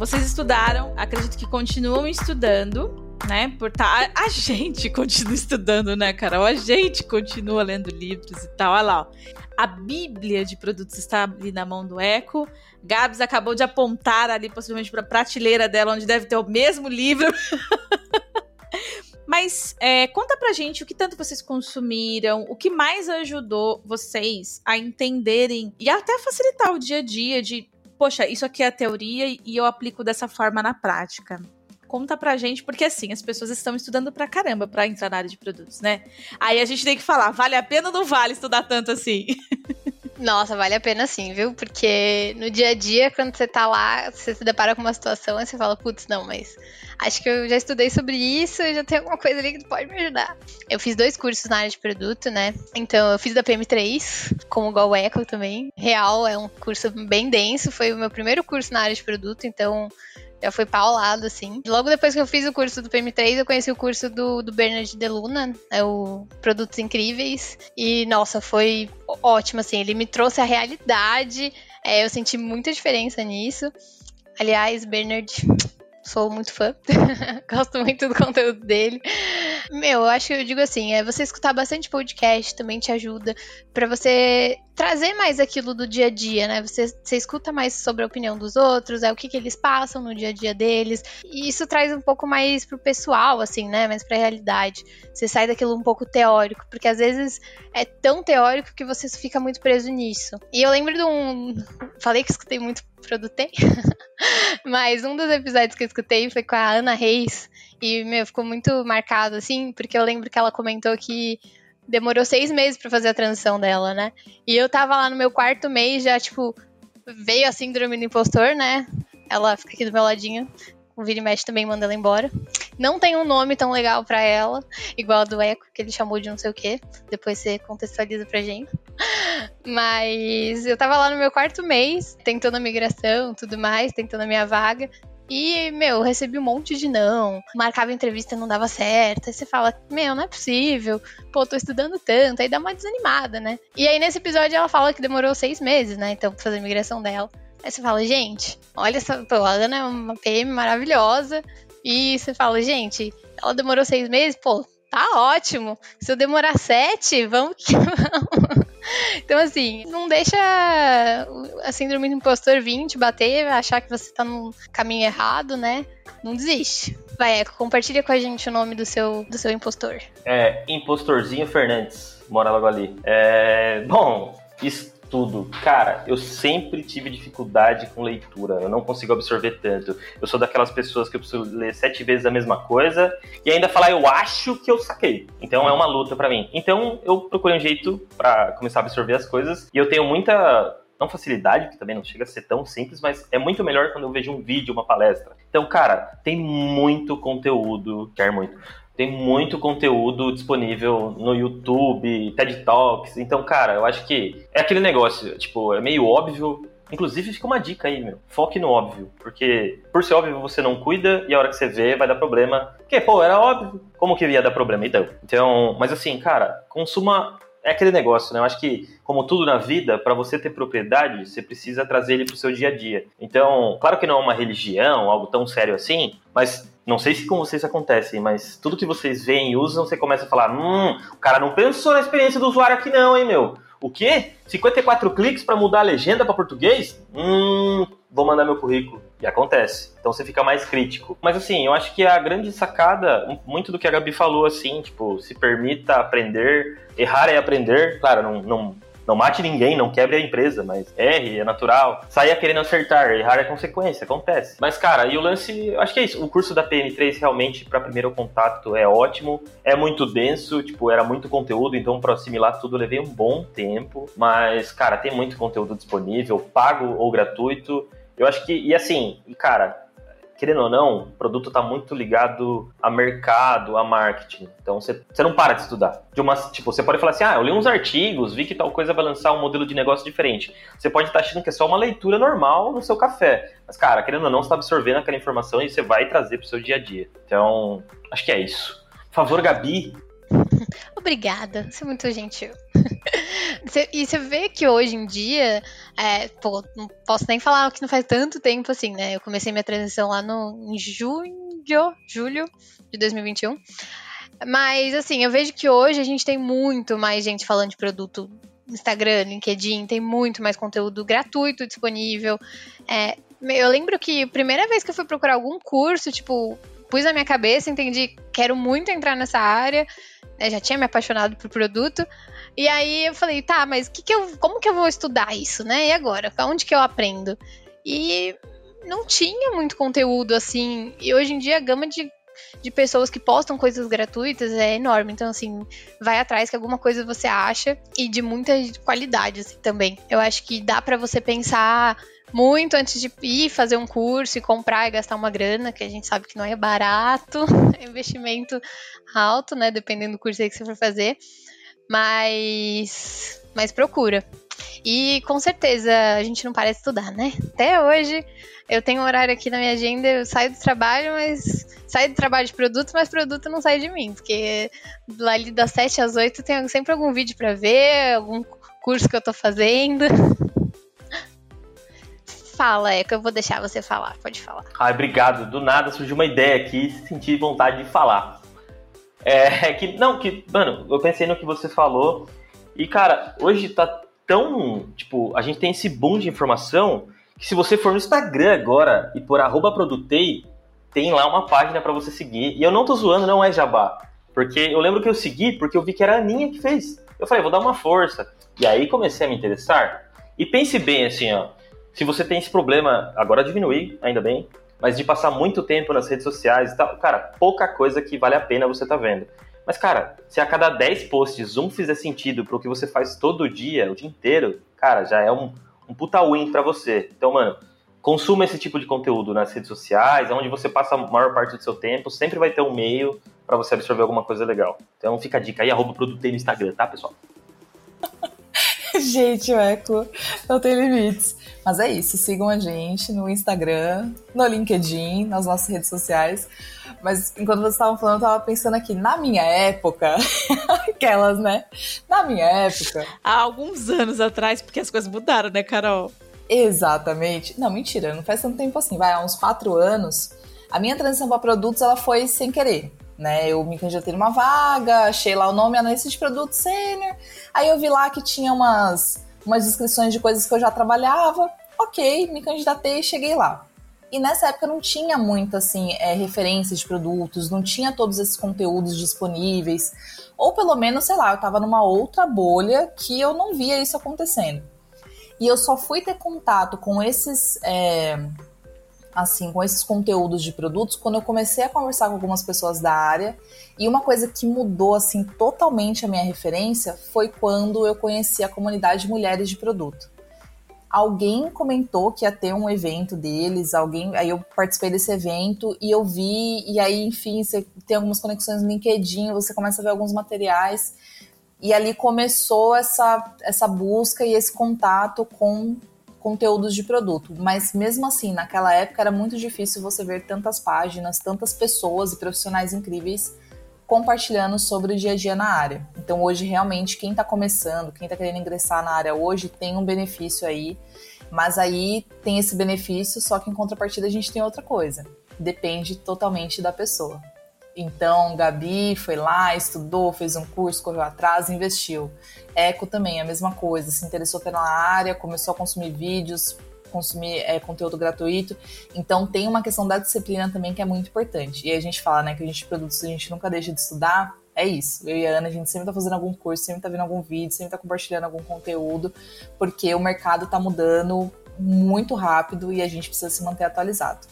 Vocês estudaram, acredito que continuam estudando, né? Por tá, a gente continua estudando, né, Carol? A gente continua lendo livros e tal. Olha lá, ó. A Bíblia de produtos está ali na mão do Eco. Gabs acabou de apontar ali, possivelmente, para a prateleira dela, onde deve ter o mesmo livro. Mas é, conta pra gente o que tanto vocês consumiram, o que mais ajudou vocês a entenderem e até facilitar o dia a dia de, poxa, isso aqui é a teoria e eu aplico dessa forma na prática. Conta pra gente, porque assim, as pessoas estão estudando pra caramba pra entrar na área de produtos, né? Aí a gente tem que falar, vale a pena ou não vale estudar tanto assim? Nossa, vale a pena sim, viu? Porque no dia a dia, quando você tá lá, você se depara com uma situação e você fala, putz, não, mas acho que eu já estudei sobre isso e já tem alguma coisa ali que pode me ajudar. Eu fiz dois cursos na área de produto, né? Então eu fiz da PM3, como o Eco também. Real é um curso bem denso, foi o meu primeiro curso na área de produto, então já foi paulado, assim. Logo depois que eu fiz o curso do PM3, eu conheci o curso do, do Bernard de Luna, é o Produtos Incríveis. E, nossa, foi ótimo, assim. Ele me trouxe a realidade. É, eu senti muita diferença nisso. Aliás, Bernard, sou muito fã. Gosto muito do conteúdo dele. Meu, eu acho que eu digo assim, é você escutar bastante podcast também te ajuda para você trazer mais aquilo do dia a dia, né? Você, você escuta mais sobre a opinião dos outros, é o que, que eles passam no dia a dia deles. E isso traz um pouco mais pro pessoal, assim, né? Mais pra realidade. Você sai daquilo um pouco teórico, porque às vezes é tão teórico que você fica muito preso nisso. E eu lembro de um. Falei que escutei muito Produtei, mas um dos episódios que eu escutei foi com a Ana Reis. E, meu, ficou muito marcado, assim, porque eu lembro que ela comentou que demorou seis meses para fazer a transição dela, né? E eu tava lá no meu quarto mês, já, tipo, veio a síndrome do impostor, né? Ela fica aqui do meu ladinho. O Vini Mesh também manda ela embora. Não tem um nome tão legal para ela, igual a do Eco, que ele chamou de não sei o quê. Depois você contextualiza pra gente. Mas eu tava lá no meu quarto mês, tentando a migração, tudo mais, tentando a minha vaga. E, meu, eu recebi um monte de não. Marcava entrevista não dava certo. Aí você fala, meu, não é possível. Pô, tô estudando tanto. Aí dá uma desanimada, né? E aí nesse episódio ela fala que demorou seis meses, né? Então, pra fazer a migração dela. Aí você fala, gente, olha essa. Pô, a Ana é uma PM maravilhosa. E você fala, gente, ela demorou seis meses? Pô, tá ótimo. Se eu demorar sete, vamos que vamos. Então, assim, não deixa a síndrome do impostor vir te bater, achar que você tá no caminho errado, né? Não desiste. Vai, Eco, compartilha com a gente o nome do seu, do seu impostor. É, Impostorzinho Fernandes, mora logo ali. É, bom, estudo. Cara, eu sempre tive dificuldade com leitura, eu não consigo absorver tanto. Eu sou daquelas pessoas que eu preciso ler sete vezes a mesma coisa e ainda falar eu acho que eu saquei. Então é uma luta pra mim. Então eu procurei um jeito pra começar a absorver as coisas e eu tenho muita não facilidade, que também não chega a ser tão simples, mas é muito melhor quando eu vejo um vídeo, uma palestra. Então, cara, tem muito conteúdo, quer muito, tem muito conteúdo disponível no YouTube, TED Talks. Então, cara, eu acho que é aquele negócio, tipo, é meio óbvio. Inclusive, fica uma dica aí, meu. Foque no óbvio. Porque, por ser óbvio, você não cuida e a hora que você vê vai dar problema. Porque, pô, era óbvio. Como que ia dar problema? Então, então mas assim, cara, consuma é aquele negócio, né? Eu acho que, como tudo na vida, para você ter propriedade, você precisa trazer ele pro seu dia a dia. Então, claro que não é uma religião, algo tão sério assim, mas não sei se com vocês acontece, mas tudo que vocês veem e usam, você começa a falar: hum, o cara não pensou na experiência do usuário aqui, não, hein, meu? O quê? 54 cliques para mudar a legenda para português? Hum, vou mandar meu currículo. E acontece. Então você fica mais crítico. Mas assim, eu acho que a grande sacada, muito do que a Gabi falou, assim, tipo, se permita aprender, errar é aprender. Claro, não, não, não mate ninguém, não quebre a empresa, mas erre, é natural. Saia querendo acertar, errar é consequência, acontece. Mas, cara, e o lance, acho que é isso. O curso da PM3 realmente, para primeiro contato, é ótimo. É muito denso, tipo, era muito conteúdo, então para assimilar tudo levei um bom tempo. Mas, cara, tem muito conteúdo disponível, pago ou gratuito. Eu acho que, e assim, cara, querendo ou não, o produto está muito ligado a mercado, a marketing. Então você, não para de estudar. De uma, tipo, você pode falar assim: ah, eu li uns artigos, vi que tal coisa vai lançar um modelo de negócio diferente. Você pode estar tá achando que é só uma leitura normal no seu café. Mas, cara, querendo ou não, você está absorvendo aquela informação e você vai trazer para o seu dia a dia. Então, acho que é isso. Por favor, Gabi, Obrigada, você é muito gentil. e você vê que hoje em dia, é, pô, não posso nem falar que não faz tanto tempo assim, né? Eu comecei minha transição lá no, em junho, julho de 2021. Mas, assim, eu vejo que hoje a gente tem muito mais gente falando de produto Instagram, LinkedIn, tem muito mais conteúdo gratuito disponível. É, eu lembro que a primeira vez que eu fui procurar algum curso, tipo, pus na minha cabeça, entendi, quero muito entrar nessa área né, já tinha me apaixonado por produto. E aí eu falei, tá, mas que que eu, como que eu vou estudar isso, né? E agora? Onde que eu aprendo? E não tinha muito conteúdo assim. E hoje em dia a gama de, de pessoas que postam coisas gratuitas é enorme. Então, assim, vai atrás que alguma coisa você acha e de muita qualidade assim, também. Eu acho que dá para você pensar muito antes de ir fazer um curso e comprar e gastar uma grana, que a gente sabe que não é barato, é investimento alto, né? Dependendo do curso que você for fazer. Mas, mas procura. E com certeza a gente não para de estudar, né? Até hoje eu tenho um horário aqui na minha agenda, eu saio do trabalho, mas saio do trabalho de produto, mas produto não sai de mim, porque ali das 7 às 8 tem sempre algum vídeo para ver, algum curso que eu tô fazendo fala, é que eu vou deixar você falar. Pode falar. Ai, obrigado. Do nada surgiu uma ideia aqui senti vontade de falar. É, é que, não, que, mano, eu pensei no que você falou e, cara, hoje tá tão, tipo, a gente tem esse boom de informação que se você for no Instagram agora e por arroba produtei, tem lá uma página para você seguir. E eu não tô zoando, não é jabá. Porque eu lembro que eu segui porque eu vi que era a Aninha que fez. Eu falei, vou dar uma força. E aí comecei a me interessar. E pense bem assim, ó. Se você tem esse problema, agora diminuir, ainda bem, mas de passar muito tempo nas redes sociais e tal, cara, pouca coisa que vale a pena você tá vendo. Mas, cara, se a cada 10 posts um fizer sentido pro que você faz todo dia, o dia inteiro, cara, já é um, um puta win pra você. Então, mano, consuma esse tipo de conteúdo nas redes sociais, onde você passa a maior parte do seu tempo, sempre vai ter um meio para você absorver alguma coisa legal. Então fica a dica aí, arroba produtei no Instagram, tá, pessoal? gente, o Eco não tem limites. Mas é isso, sigam a gente no Instagram, no LinkedIn, nas nossas redes sociais. Mas enquanto vocês estavam falando, eu tava pensando aqui, na minha época, aquelas, né? Na minha época. Há alguns anos atrás, porque as coisas mudaram, né, Carol? Exatamente. Não, mentira, não faz tanto tempo assim, vai, há uns quatro anos. A minha transição para produtos, ela foi sem querer. Né, eu me candidatei numa vaga, achei lá o nome analista de produto sênior. Aí eu vi lá que tinha umas umas descrições de coisas que eu já trabalhava. Ok, me candidatei e cheguei lá. E nessa época não tinha muito assim é, referências de produtos, não tinha todos esses conteúdos disponíveis, ou pelo menos, sei lá, eu estava numa outra bolha que eu não via isso acontecendo. E eu só fui ter contato com esses é, assim, com esses conteúdos de produtos quando eu comecei a conversar com algumas pessoas da área. E uma coisa que mudou assim totalmente a minha referência foi quando eu conheci a comunidade de mulheres de produto. Alguém comentou que ia ter um evento deles, alguém, aí eu participei desse evento e eu vi, e aí, enfim, você tem algumas conexões no LinkedIn, você começa a ver alguns materiais, e ali começou essa, essa busca e esse contato com conteúdos de produto. Mas mesmo assim, naquela época era muito difícil você ver tantas páginas, tantas pessoas e profissionais incríveis compartilhando sobre o dia a dia na área. Então hoje realmente quem está começando, quem está querendo ingressar na área hoje tem um benefício aí, mas aí tem esse benefício, só que em contrapartida a gente tem outra coisa. Depende totalmente da pessoa. Então, Gabi foi lá, estudou, fez um curso, correu atrás, investiu. Eco também, a mesma coisa, se interessou pela área, começou a consumir vídeos, consumir é, conteúdo gratuito. Então, tem uma questão da disciplina também que é muito importante. E a gente fala, né, que a gente produz, a gente nunca deixa de estudar. É isso. Eu e a Ana, a gente sempre tá fazendo algum curso, sempre tá vendo algum vídeo, sempre tá compartilhando algum conteúdo, porque o mercado tá mudando muito rápido e a gente precisa se manter atualizado.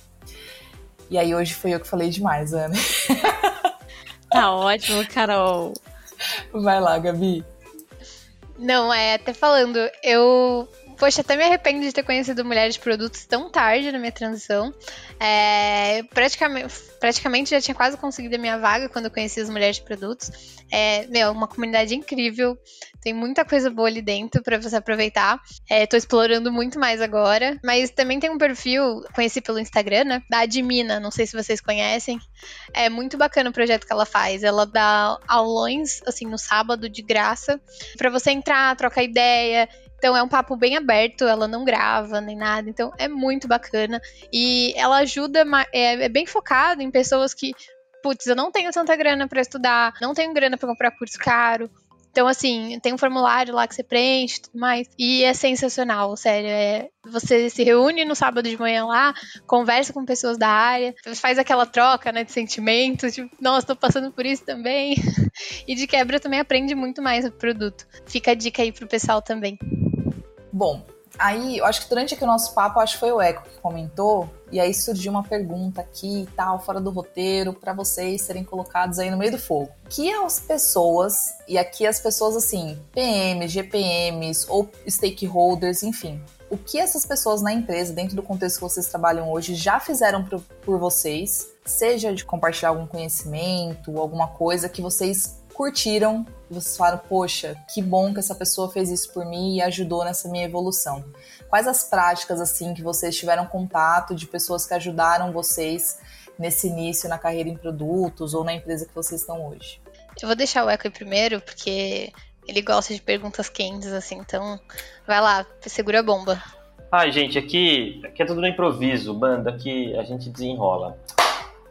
E aí hoje foi eu que falei demais, Ana. Tá ótimo, Carol. Vai lá, Gabi. Não, é, até falando, eu poxa, até me arrependo de ter conhecido mulheres de produtos tão tarde na minha transição. É, praticamente, praticamente já tinha quase conseguido a minha vaga quando eu conheci as mulheres de produtos. É, meu, uma comunidade incrível. Tem muita coisa boa ali dentro para você aproveitar. É, tô explorando muito mais agora. Mas também tem um perfil, conheci pelo Instagram, né? Da Admina, não sei se vocês conhecem. É muito bacana o projeto que ela faz. Ela dá aulões, assim, no sábado de graça, para você entrar, trocar ideia. Então é um papo bem aberto, ela não grava nem nada, então é muito bacana. E ela ajuda, é, é bem focado em pessoas que, putz, eu não tenho tanta grana para estudar, não tenho grana para comprar curso caro, então, assim, tem um formulário lá que você preenche e tudo mais. E é sensacional, sério. É, você se reúne no sábado de manhã lá, conversa com pessoas da área, faz aquela troca, né, de sentimentos, tipo, nossa, tô passando por isso também. e de quebra também aprende muito mais o produto. Fica a dica aí pro pessoal também. Bom, aí eu acho que durante aqui o nosso papo, acho que foi o Eco que comentou, e aí surgiu uma pergunta aqui e tal, fora do roteiro, para vocês serem colocados aí no meio do fogo. Que as pessoas, e aqui as pessoas assim, PMs, GPMs ou stakeholders, enfim, o que essas pessoas na empresa, dentro do contexto que vocês trabalham hoje, já fizeram por, vocês, seja de compartilhar algum conhecimento, alguma coisa que vocês curtiram vocês falaram, poxa, que bom que essa pessoa fez isso por mim e ajudou nessa minha evolução. Quais as práticas assim que vocês tiveram contato de pessoas que ajudaram vocês nesse início na carreira em produtos ou na empresa que vocês estão hoje? Eu vou deixar o Eco aí primeiro, porque ele gosta de perguntas quentes, assim, então vai lá, segura a bomba. Ai, gente, aqui, aqui é tudo no improviso, banda, que a gente desenrola.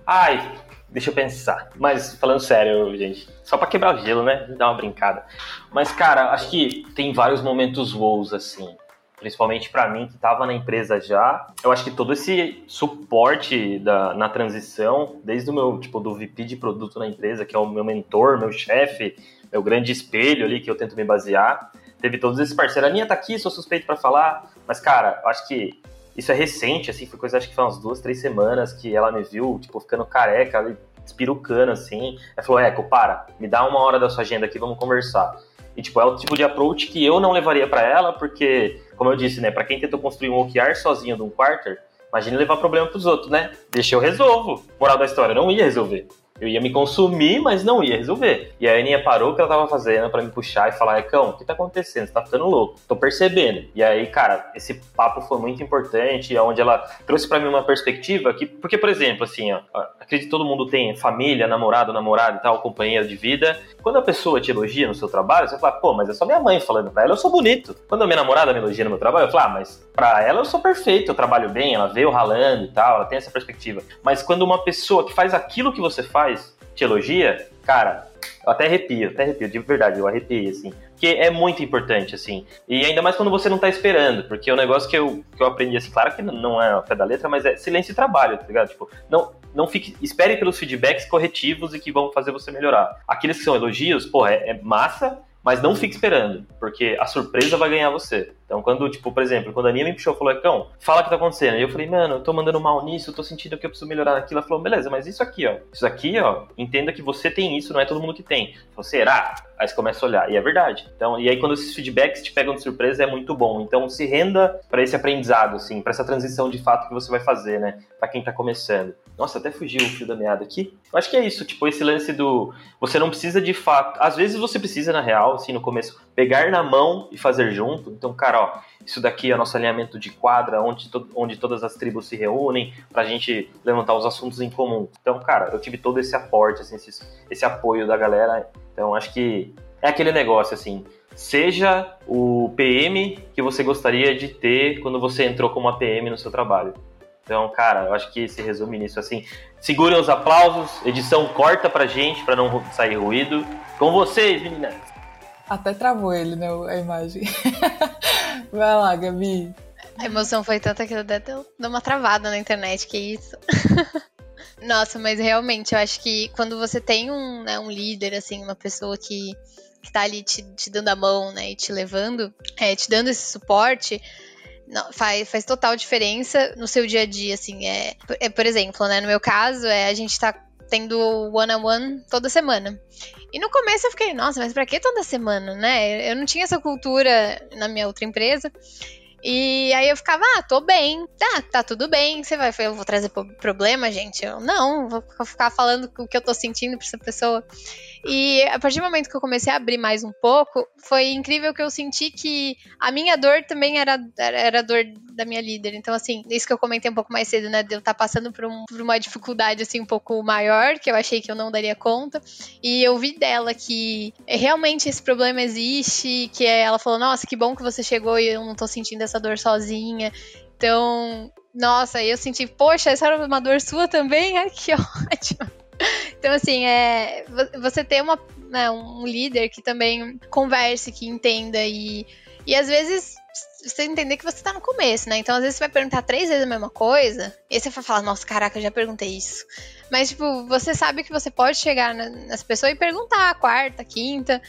Ai, Deixa eu pensar. Mas falando sério, gente, só para quebrar o gelo, né? Dar uma brincada. Mas cara, acho que tem vários momentos wows assim. Principalmente para mim que estava na empresa já. Eu acho que todo esse suporte da, na transição, desde o meu, tipo, do VP de produto na empresa, que é o meu mentor, meu chefe, meu grande espelho ali que eu tento me basear, teve todos esses parceiros. A Aninha tá aqui, sou suspeito para falar, mas cara, eu acho que isso é recente, assim, foi coisa, acho que foi umas duas, três semanas que ela me viu, tipo, ficando careca, espirucando, assim. Ela falou, Eco, para, me dá uma hora da sua agenda aqui, vamos conversar. E, tipo, é o tipo de approach que eu não levaria para ela, porque, como eu disse, né, para quem tentou construir um OKR sozinho de um quarter, imagine levar problema pros outros, né? Deixa eu resolvo. Moral da história, não ia resolver. Eu ia me consumir, mas não ia resolver. E a Aninha parou o que ela tava fazendo para me puxar e falar: Ecão, o que tá acontecendo? Você tá ficando louco. Tô percebendo. E aí, cara, esse papo foi muito importante, onde ela trouxe para mim uma perspectiva que, porque, por exemplo, assim, ó, acredito que todo mundo tem família, namorado, namorada e tal, companheiro de vida. Quando a pessoa te elogia no seu trabalho, você fala, pô, mas é só minha mãe falando pra ela, eu sou bonito. Quando a minha namorada me elogia no meu trabalho, eu falo, ah, mas pra ela eu sou perfeito, eu trabalho bem, ela veio ralando e tal, ela tem essa perspectiva. Mas quando uma pessoa que faz aquilo que você faz te elogia, cara, eu até arrepio, até arrepio, de verdade, eu arrepio, assim. Porque é muito importante, assim. E ainda mais quando você não tá esperando, porque o negócio que eu, que eu aprendi, assim, claro que não é a pé da letra, mas é silêncio e trabalho, tá ligado? Tipo, não, não fique, espere pelos feedbacks corretivos e que vão fazer você melhorar. Aqueles que são elogios, porra, é, é massa, mas não fique esperando, porque a surpresa vai ganhar você. Então, quando, tipo, por exemplo, quando a Aninha me puxou falou, Ecão, fala o que tá acontecendo. E eu falei, mano, eu tô mandando mal nisso, eu tô sentindo que eu preciso melhorar naquilo. Ela falou, beleza, mas isso aqui, ó. Isso aqui, ó, entenda que você tem isso, não é todo mundo que tem. Falei, será? Aí você começa a olhar. E é verdade. Então, e aí quando esses feedbacks te pegam de surpresa, é muito bom. Então, se renda para esse aprendizado, assim, para essa transição de fato que você vai fazer, né? Pra quem tá começando. Nossa, até fugiu o fio da meada aqui. Eu acho que é isso, tipo, esse lance do. Você não precisa de fato. Às vezes você precisa, na real, assim, no começo, pegar na mão e fazer junto. Então, cara, ó, isso daqui é nosso alinhamento de quadra, onde, to onde todas as tribos se reúnem para a gente levantar os assuntos em comum. Então, cara, eu tive todo esse aporte, assim, esse, esse apoio da galera. Então, acho que é aquele negócio, assim, seja o PM que você gostaria de ter quando você entrou como APM no seu trabalho. Então, cara, eu acho que se resume nisso assim. Segurem os aplausos, edição corta pra gente, para não sair ruído. Com vocês, meninas! Até travou ele, né, a imagem. Vai lá, Gabi. A emoção foi tanta que eu até deu uma travada na internet, que isso. Nossa, mas realmente, eu acho que quando você tem um, né, um líder, assim, uma pessoa que, que tá ali te, te dando a mão, né, e te levando, é, te dando esse suporte, não, faz, faz total diferença no seu dia a dia, assim. É, é, por exemplo, né, no meu caso, é, a gente tá tendo one-on-one -on -one toda semana. E no começo eu fiquei, nossa, mas pra que toda semana, né? Eu não tinha essa cultura na minha outra empresa. E aí eu ficava, ah, tô bem, tá, tá tudo bem. Você vai, eu vou trazer problema, gente? Eu não, vou ficar falando o que eu tô sentindo pra essa pessoa. E a partir do momento que eu comecei a abrir mais um pouco, foi incrível que eu senti que a minha dor também era, era, a dor da minha líder. Então, assim, isso que eu comentei um pouco mais cedo, né? De eu estar tá passando por, um, por uma dificuldade, assim, um pouco maior, que eu achei que eu não daria conta. E eu vi dela que realmente esse problema existe, que ela falou, nossa, que bom que você chegou e eu não tô sentindo essa dor sozinha. Então, nossa, eu senti, poxa, essa era uma dor sua também? Ai, que ótimo. Então, assim, é, você ter uma, né, um líder que também converse, que entenda e, e às vezes você entender que você tá no começo, né? Então, às vezes você vai perguntar três vezes a mesma coisa, e você vai falar, nossa, caraca, eu já perguntei isso. Mas, tipo, você sabe que você pode chegar nessa pessoa e perguntar a quarta, quinta.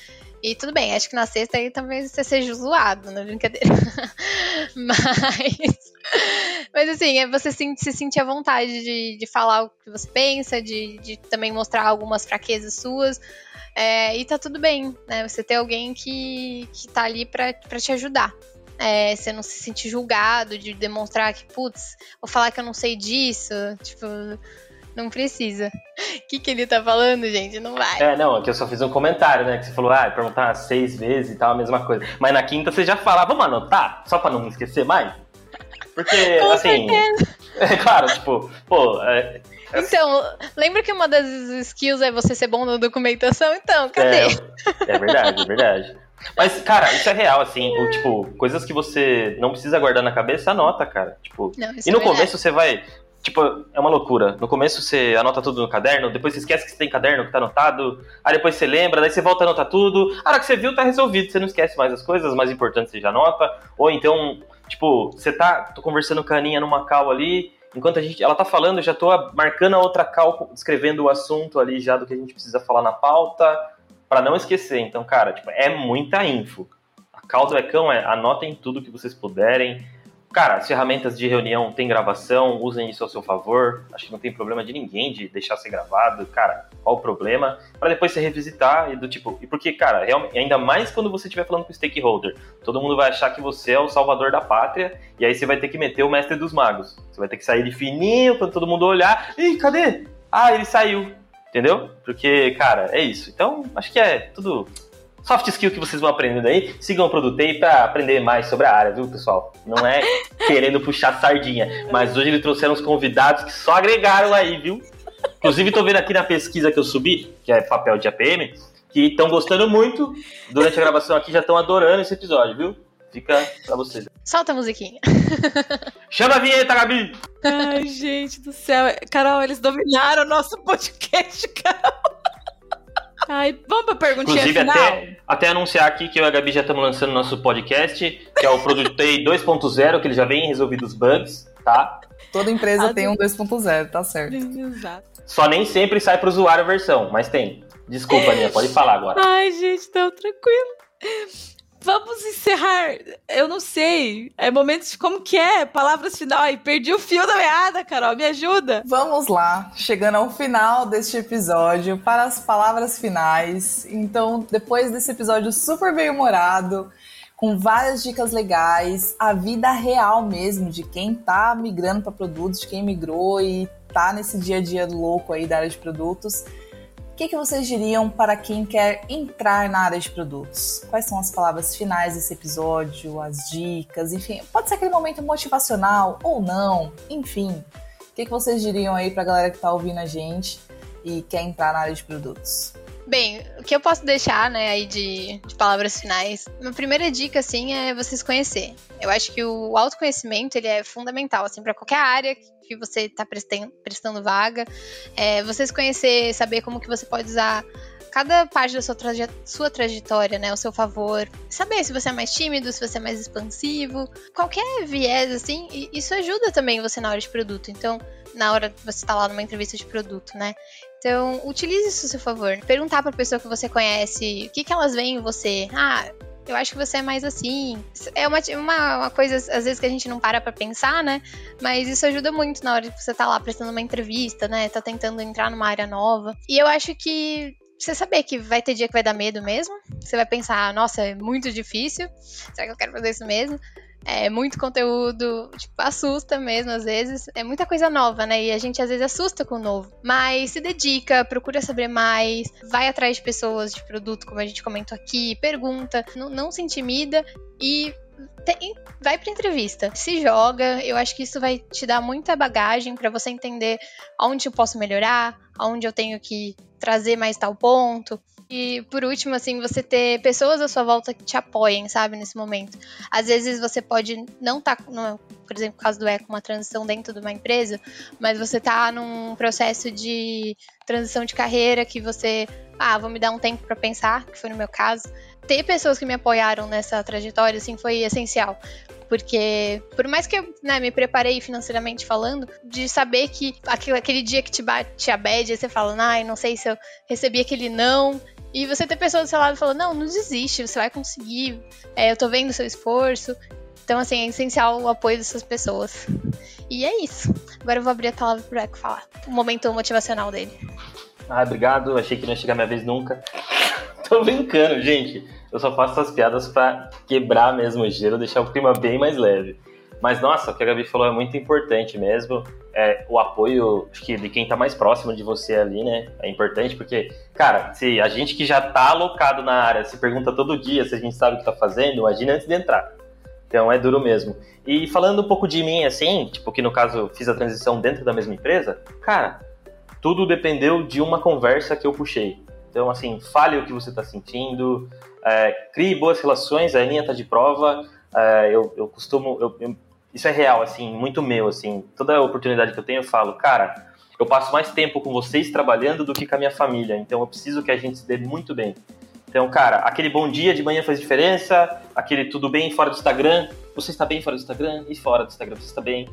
E tudo bem, acho que na sexta aí talvez você seja zoado, não é brincadeira. Mas. Mas assim, é você se, se sentir à vontade de, de falar o que você pensa, de, de também mostrar algumas fraquezas suas. É, e tá tudo bem, né? Você ter alguém que, que tá ali pra, pra te ajudar. É, você não se sentir julgado de demonstrar que, putz, vou falar que eu não sei disso. Tipo, não precisa. O que, que ele tá falando, gente? Não vai. É, não, aqui eu só fiz um comentário, né? Que você falou, ah, perguntar seis vezes e tal, a mesma coisa. Mas na quinta você já fala, vamos anotar? Só pra não esquecer mais? Porque, Com assim. Certeza. É claro, tipo, pô. É, é então, lembra que uma das skills é você ser bom na documentação? Então, cadê? É, é verdade, é verdade. Mas, cara, isso é real, assim. Tipo, coisas que você não precisa guardar na cabeça, anota, cara. Tipo, não, e no é começo você vai. Tipo, é uma loucura. No começo você anota tudo no caderno, depois você esquece que você tem caderno que tá anotado, aí depois você lembra, daí você volta a anotar tudo. A hora que você viu, tá resolvido. Você não esquece mais as coisas, as mais importantes você já anota. Ou então, tipo, você tá. tô conversando com a Aninha numa cal ali, enquanto a gente, ela tá falando, eu já tô marcando a outra cal, escrevendo o assunto ali já do que a gente precisa falar na pauta, para não esquecer. Então, cara, tipo, é muita info. A cal do Ecão é anotem tudo que vocês puderem Cara, as ferramentas de reunião tem gravação, usem isso ao seu favor. Acho que não tem problema de ninguém de deixar ser gravado. Cara, qual o problema? Para depois você revisitar e do tipo. E porque, cara, realmente, ainda mais quando você estiver falando com stakeholder, todo mundo vai achar que você é o salvador da pátria e aí você vai ter que meter o mestre dos magos. Você vai ter que sair de fininho para todo mundo olhar. Ih, cadê? Ah, ele saiu. Entendeu? Porque, cara, é isso. Então, acho que é tudo soft skill que vocês vão aprendendo aí. Sigam o Produtei para aprender mais sobre a área, viu, pessoal? Não é querendo puxar sardinha, mas hoje eles trouxeram uns convidados que só agregaram aí, viu? Inclusive, tô vendo aqui na pesquisa que eu subi, que é papel de APM, que estão gostando muito. Durante a gravação aqui já estão adorando esse episódio, viu? Fica pra vocês. Solta a musiquinha. Chama a vinheta, Gabi! Ai, gente do céu. Carol, eles dominaram o nosso podcast, Carol. Ai, vamos pra perguntinha Inclusive, final? Até, até anunciar aqui que eu e a Gabi já estamos lançando nosso podcast, que é o Produtei 2.0, que ele já vem resolvido os bugs, tá? Toda empresa tem um 2.0, tá certo. Exato. Só nem sempre sai pro usuário a versão, mas tem. Desculpa, Aninha, pode falar agora. Ai, gente, tão tranquilo. Vamos encerrar. Eu não sei. É momentos como que é? Palavras final. Ai, perdi o fio da meada, Carol. Me ajuda. Vamos lá, chegando ao final deste episódio para as palavras finais. Então, depois desse episódio super bem humorado, com várias dicas legais, a vida real mesmo de quem tá migrando para produtos, de quem migrou e tá nesse dia a dia louco aí da área de produtos que, que vocês diriam para quem quer entrar na área de produtos? Quais são as palavras finais desse episódio, as dicas, enfim, pode ser aquele momento motivacional ou não, enfim. O que, que vocês diriam aí para a galera que está ouvindo a gente e quer entrar na área de produtos? Bem, o que eu posso deixar, né, aí de, de palavras finais? Uma primeira dica, assim, é vocês conhecer. Eu acho que o autoconhecimento, ele é fundamental, assim, para qualquer área que você está prestando, prestando vaga. É, vocês conhecer, saber como que você pode usar cada parte da sua, traje sua trajetória, né, ao seu favor. Saber se você é mais tímido, se você é mais expansivo. Qualquer viés, assim, isso ajuda também você na hora de produto. Então, na hora que você está lá numa entrevista de produto, né? Então, utilize isso a seu favor. Perguntar pra pessoa que você conhece o que, que elas veem em você. Ah, eu acho que você é mais assim. É uma, uma, uma, coisa, às vezes, que a gente não para pra pensar, né? Mas isso ajuda muito na hora que você tá lá prestando uma entrevista, né? Tá tentando entrar numa área nova. E eu acho que você saber que vai ter dia que vai dar medo mesmo. Você vai pensar, nossa, é muito difícil. Será que eu quero fazer isso mesmo? É muito conteúdo, tipo, assusta mesmo às vezes. É muita coisa nova, né? E a gente às vezes assusta com o novo. Mas se dedica, procura saber mais, vai atrás de pessoas de produto, como a gente comentou aqui, pergunta, não, não se intimida e tem, vai para entrevista, se joga. Eu acho que isso vai te dar muita bagagem para você entender onde eu posso melhorar, onde eu tenho que trazer mais tal ponto. E por último, assim, você ter pessoas à sua volta que te apoiem, sabe, nesse momento. Às vezes você pode não estar, tá, por exemplo, no caso do Eco, uma transição dentro de uma empresa, mas você tá num processo de transição de carreira que você, ah, vou me dar um tempo para pensar, que foi no meu caso. Ter pessoas que me apoiaram nessa trajetória, assim, foi essencial porque por mais que eu né, me preparei financeiramente falando, de saber que aquele, aquele dia que te bate a bad, você fala, ai, não sei se eu recebi aquele não, e você ter pessoas do seu lado falando, não, não desiste, você vai conseguir, é, eu tô vendo o seu esforço. Então, assim, é essencial o apoio dessas pessoas. E é isso. Agora eu vou abrir a palavra pro Eco falar. O momento motivacional dele. Ah, obrigado. Achei que não ia chegar minha vez nunca. tô brincando, gente. Eu só faço essas piadas pra quebrar mesmo o gelo, deixar o clima bem mais leve. Mas, nossa, o que a Gabi falou é muito importante mesmo. É, o apoio acho que de quem tá mais próximo de você ali, né? É importante porque, cara, se a gente que já tá alocado na área se pergunta todo dia se a gente sabe o que tá fazendo, imagina antes de entrar. Então é duro mesmo. E falando um pouco de mim, assim, tipo, que no caso fiz a transição dentro da mesma empresa, cara, tudo dependeu de uma conversa que eu puxei. Então, assim, fale o que você tá sentindo, é, crie boas relações, a linha tá de prova. É, eu, eu costumo, eu, eu isso é real, assim, muito meu, assim. Toda oportunidade que eu tenho, eu falo, cara, eu passo mais tempo com vocês trabalhando do que com a minha família, então eu preciso que a gente se dê muito bem. Então, cara, aquele bom dia de manhã faz diferença, aquele tudo bem fora do Instagram, você está bem fora do Instagram e fora do Instagram você está bem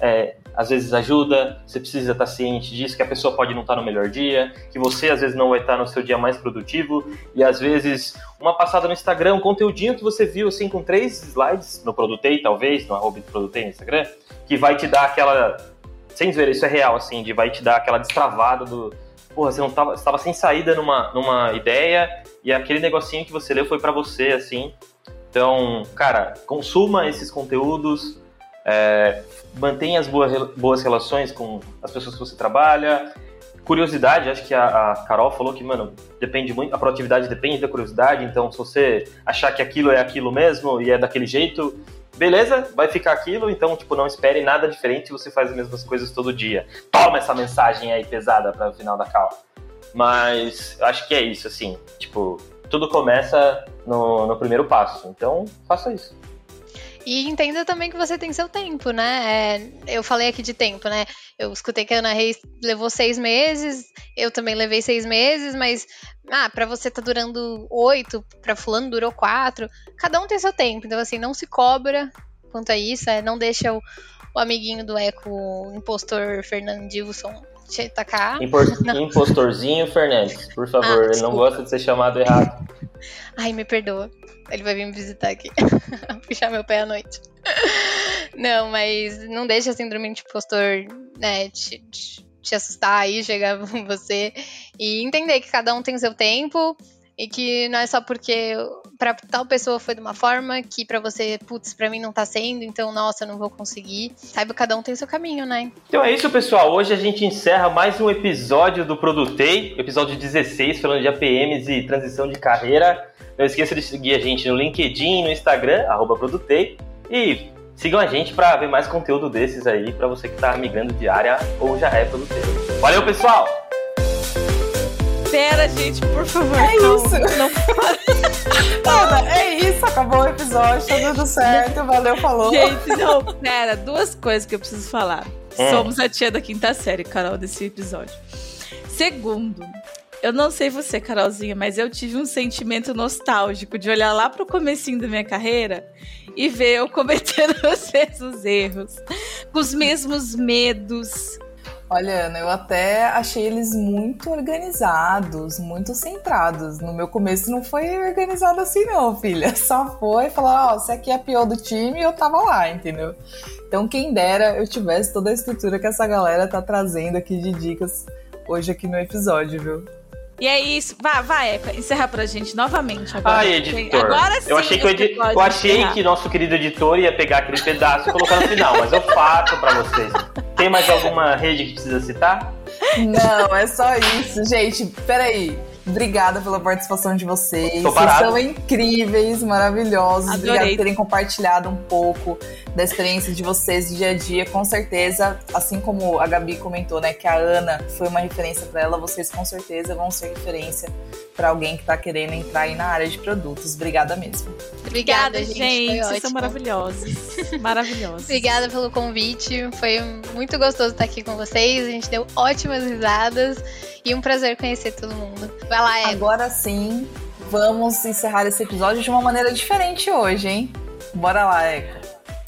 é, às vezes ajuda, você precisa estar ciente disso, que a pessoa pode não estar no melhor dia, que você às vezes não vai estar no seu dia mais produtivo, e às vezes uma passada no Instagram, um conteúdinho que você viu assim com três slides no Produtei, talvez, no arroba Produtei no Instagram, que vai te dar aquela. Sem ver, isso é real, assim, de vai te dar aquela destravada do. Porra, você não tava, estava sem saída numa, numa ideia, e aquele negocinho que você leu foi para você, assim. Então, cara, consuma esses conteúdos, é, mantenha as boas, boas relações com as pessoas que você trabalha. Curiosidade, acho que a, a, Carol falou que, mano, depende muito, a proatividade depende da curiosidade, então se você achar que aquilo é aquilo mesmo e é daquele jeito, beleza, vai ficar aquilo, então, tipo, não espere nada diferente, você faz as mesmas coisas todo dia. Toma essa mensagem aí pesada para o final da cal. Mas acho que é isso, assim, tipo, tudo começa no, no primeiro passo, então faça isso. E entenda também que você tem seu tempo, né? É, eu falei aqui de tempo, né? Eu escutei que a Ana Reis levou seis meses, eu também levei seis meses, mas ah, para você tá durando oito, para fulano durou quatro. Cada um tem seu tempo, então assim, não se cobra quanto a isso, é, não deixa o, o amiguinho do Eco, o impostor Fernandilson, tacar. Impor, impostorzinho Fernandes, por favor, ah, ele não gosta de ser chamado errado. Ai, me perdoa. Ele vai vir me visitar aqui. Puxar meu pé à noite. Não, mas não deixa a síndrome de impostor né, te, te, te assustar aí, chegar com você. E entender que cada um tem seu tempo e que não é só porque para tal pessoa foi de uma forma que para você, putz, para mim não tá sendo, então nossa, eu não vou conseguir. Saiba cada um tem seu caminho, né? Então é isso, pessoal. Hoje a gente encerra mais um episódio do Produtei, episódio 16, falando de APMs e transição de carreira. Não esqueça de seguir a gente no LinkedIn, no Instagram, Produtei. E sigam a gente para ver mais conteúdo desses aí, para você que está migrando de área ou já é produteiro. Valeu, pessoal! Pera, gente, por favor. É não, isso. Não... é isso, acabou o episódio, tá tudo certo, valeu, falou. Gente, não, pera, duas coisas que eu preciso falar. É. Somos a tia da quinta série, Carol, desse episódio. Segundo, eu não sei você, Carolzinha, mas eu tive um sentimento nostálgico de olhar lá pro comecinho da minha carreira e ver eu cometendo os mesmos erros, com os mesmos medos. Olha, Ana, eu até achei eles muito organizados, muito centrados. No meu começo não foi organizado assim, não, filha. Só foi falar, ó, oh, você aqui é a pior do time e eu tava lá, entendeu? Então, quem dera eu tivesse toda a estrutura que essa galera tá trazendo aqui de dicas hoje aqui no episódio, viu? E é isso. Vai, vai, Eca, encerra pra gente novamente agora. Ai, editor. Agora sim. eu achei, que, o edi- eu achei que nosso querido editor ia pegar aquele pedaço e colocar no final, mas eu faço pra vocês. Tem mais alguma rede que precisa citar? Não, é só isso, gente. Peraí. Obrigada pela participação de vocês. Tô Vocês são incríveis, maravilhosos. Adorei. Obrigada por terem compartilhado um pouco da experiência de vocês do dia a dia. Com certeza, assim como a Gabi comentou, né, que a Ana foi uma referência para ela, vocês com certeza vão ser referência para alguém que tá querendo entrar aí na área de produtos. Obrigada mesmo. Obrigada, gente. gente. Foi Vocês são maravilhosos. Maravilhosos. Obrigada pelo convite. Foi muito gostoso estar aqui com vocês. A gente deu ótimas risadas e um prazer conhecer todo mundo. Vai lá, Ego. Agora sim, vamos encerrar esse episódio de uma maneira diferente hoje, hein? Bora lá, Eco.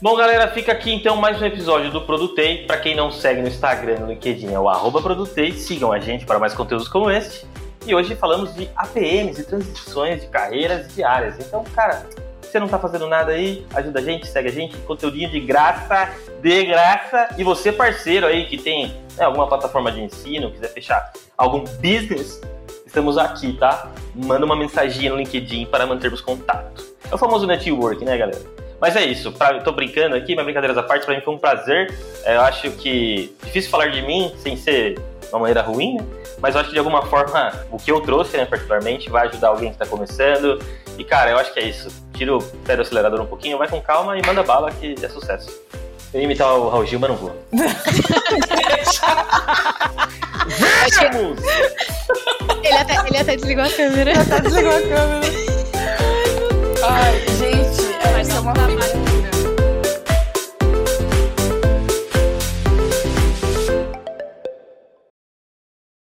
Bom, galera, fica aqui então mais um episódio do Produtei. Pra quem não segue no Instagram, no LinkedIn, é o arroba Produtei. Sigam a gente para mais conteúdos como este. E hoje falamos de APMs e transições de carreiras diárias. Então, cara, se você não tá fazendo nada aí, ajuda a gente, segue a gente, conteúdinho de graça, de graça. E você, parceiro aí, que tem né, alguma plataforma de ensino, quiser fechar algum business, estamos aqui, tá? Manda uma mensagem no LinkedIn para mantermos contato. É o famoso network, né, galera? Mas é isso, pra, tô brincando aqui, mas brincadeiras à parte, pra mim foi um prazer. É, eu acho que difícil falar de mim sem ser de uma maneira ruim, né? Mas eu acho que de alguma forma o que eu trouxe, né, particularmente, vai ajudar alguém que tá começando. E cara, eu acho que é isso. Tira o pé do acelerador um pouquinho, vai com calma e manda bala que é sucesso. Eu ia imitar o Raul Gil, mas não vou. Vamos! Ele até, ele até desligou a câmera. Tá desligou a câmera. Ai, gente, Mas essa é uma fita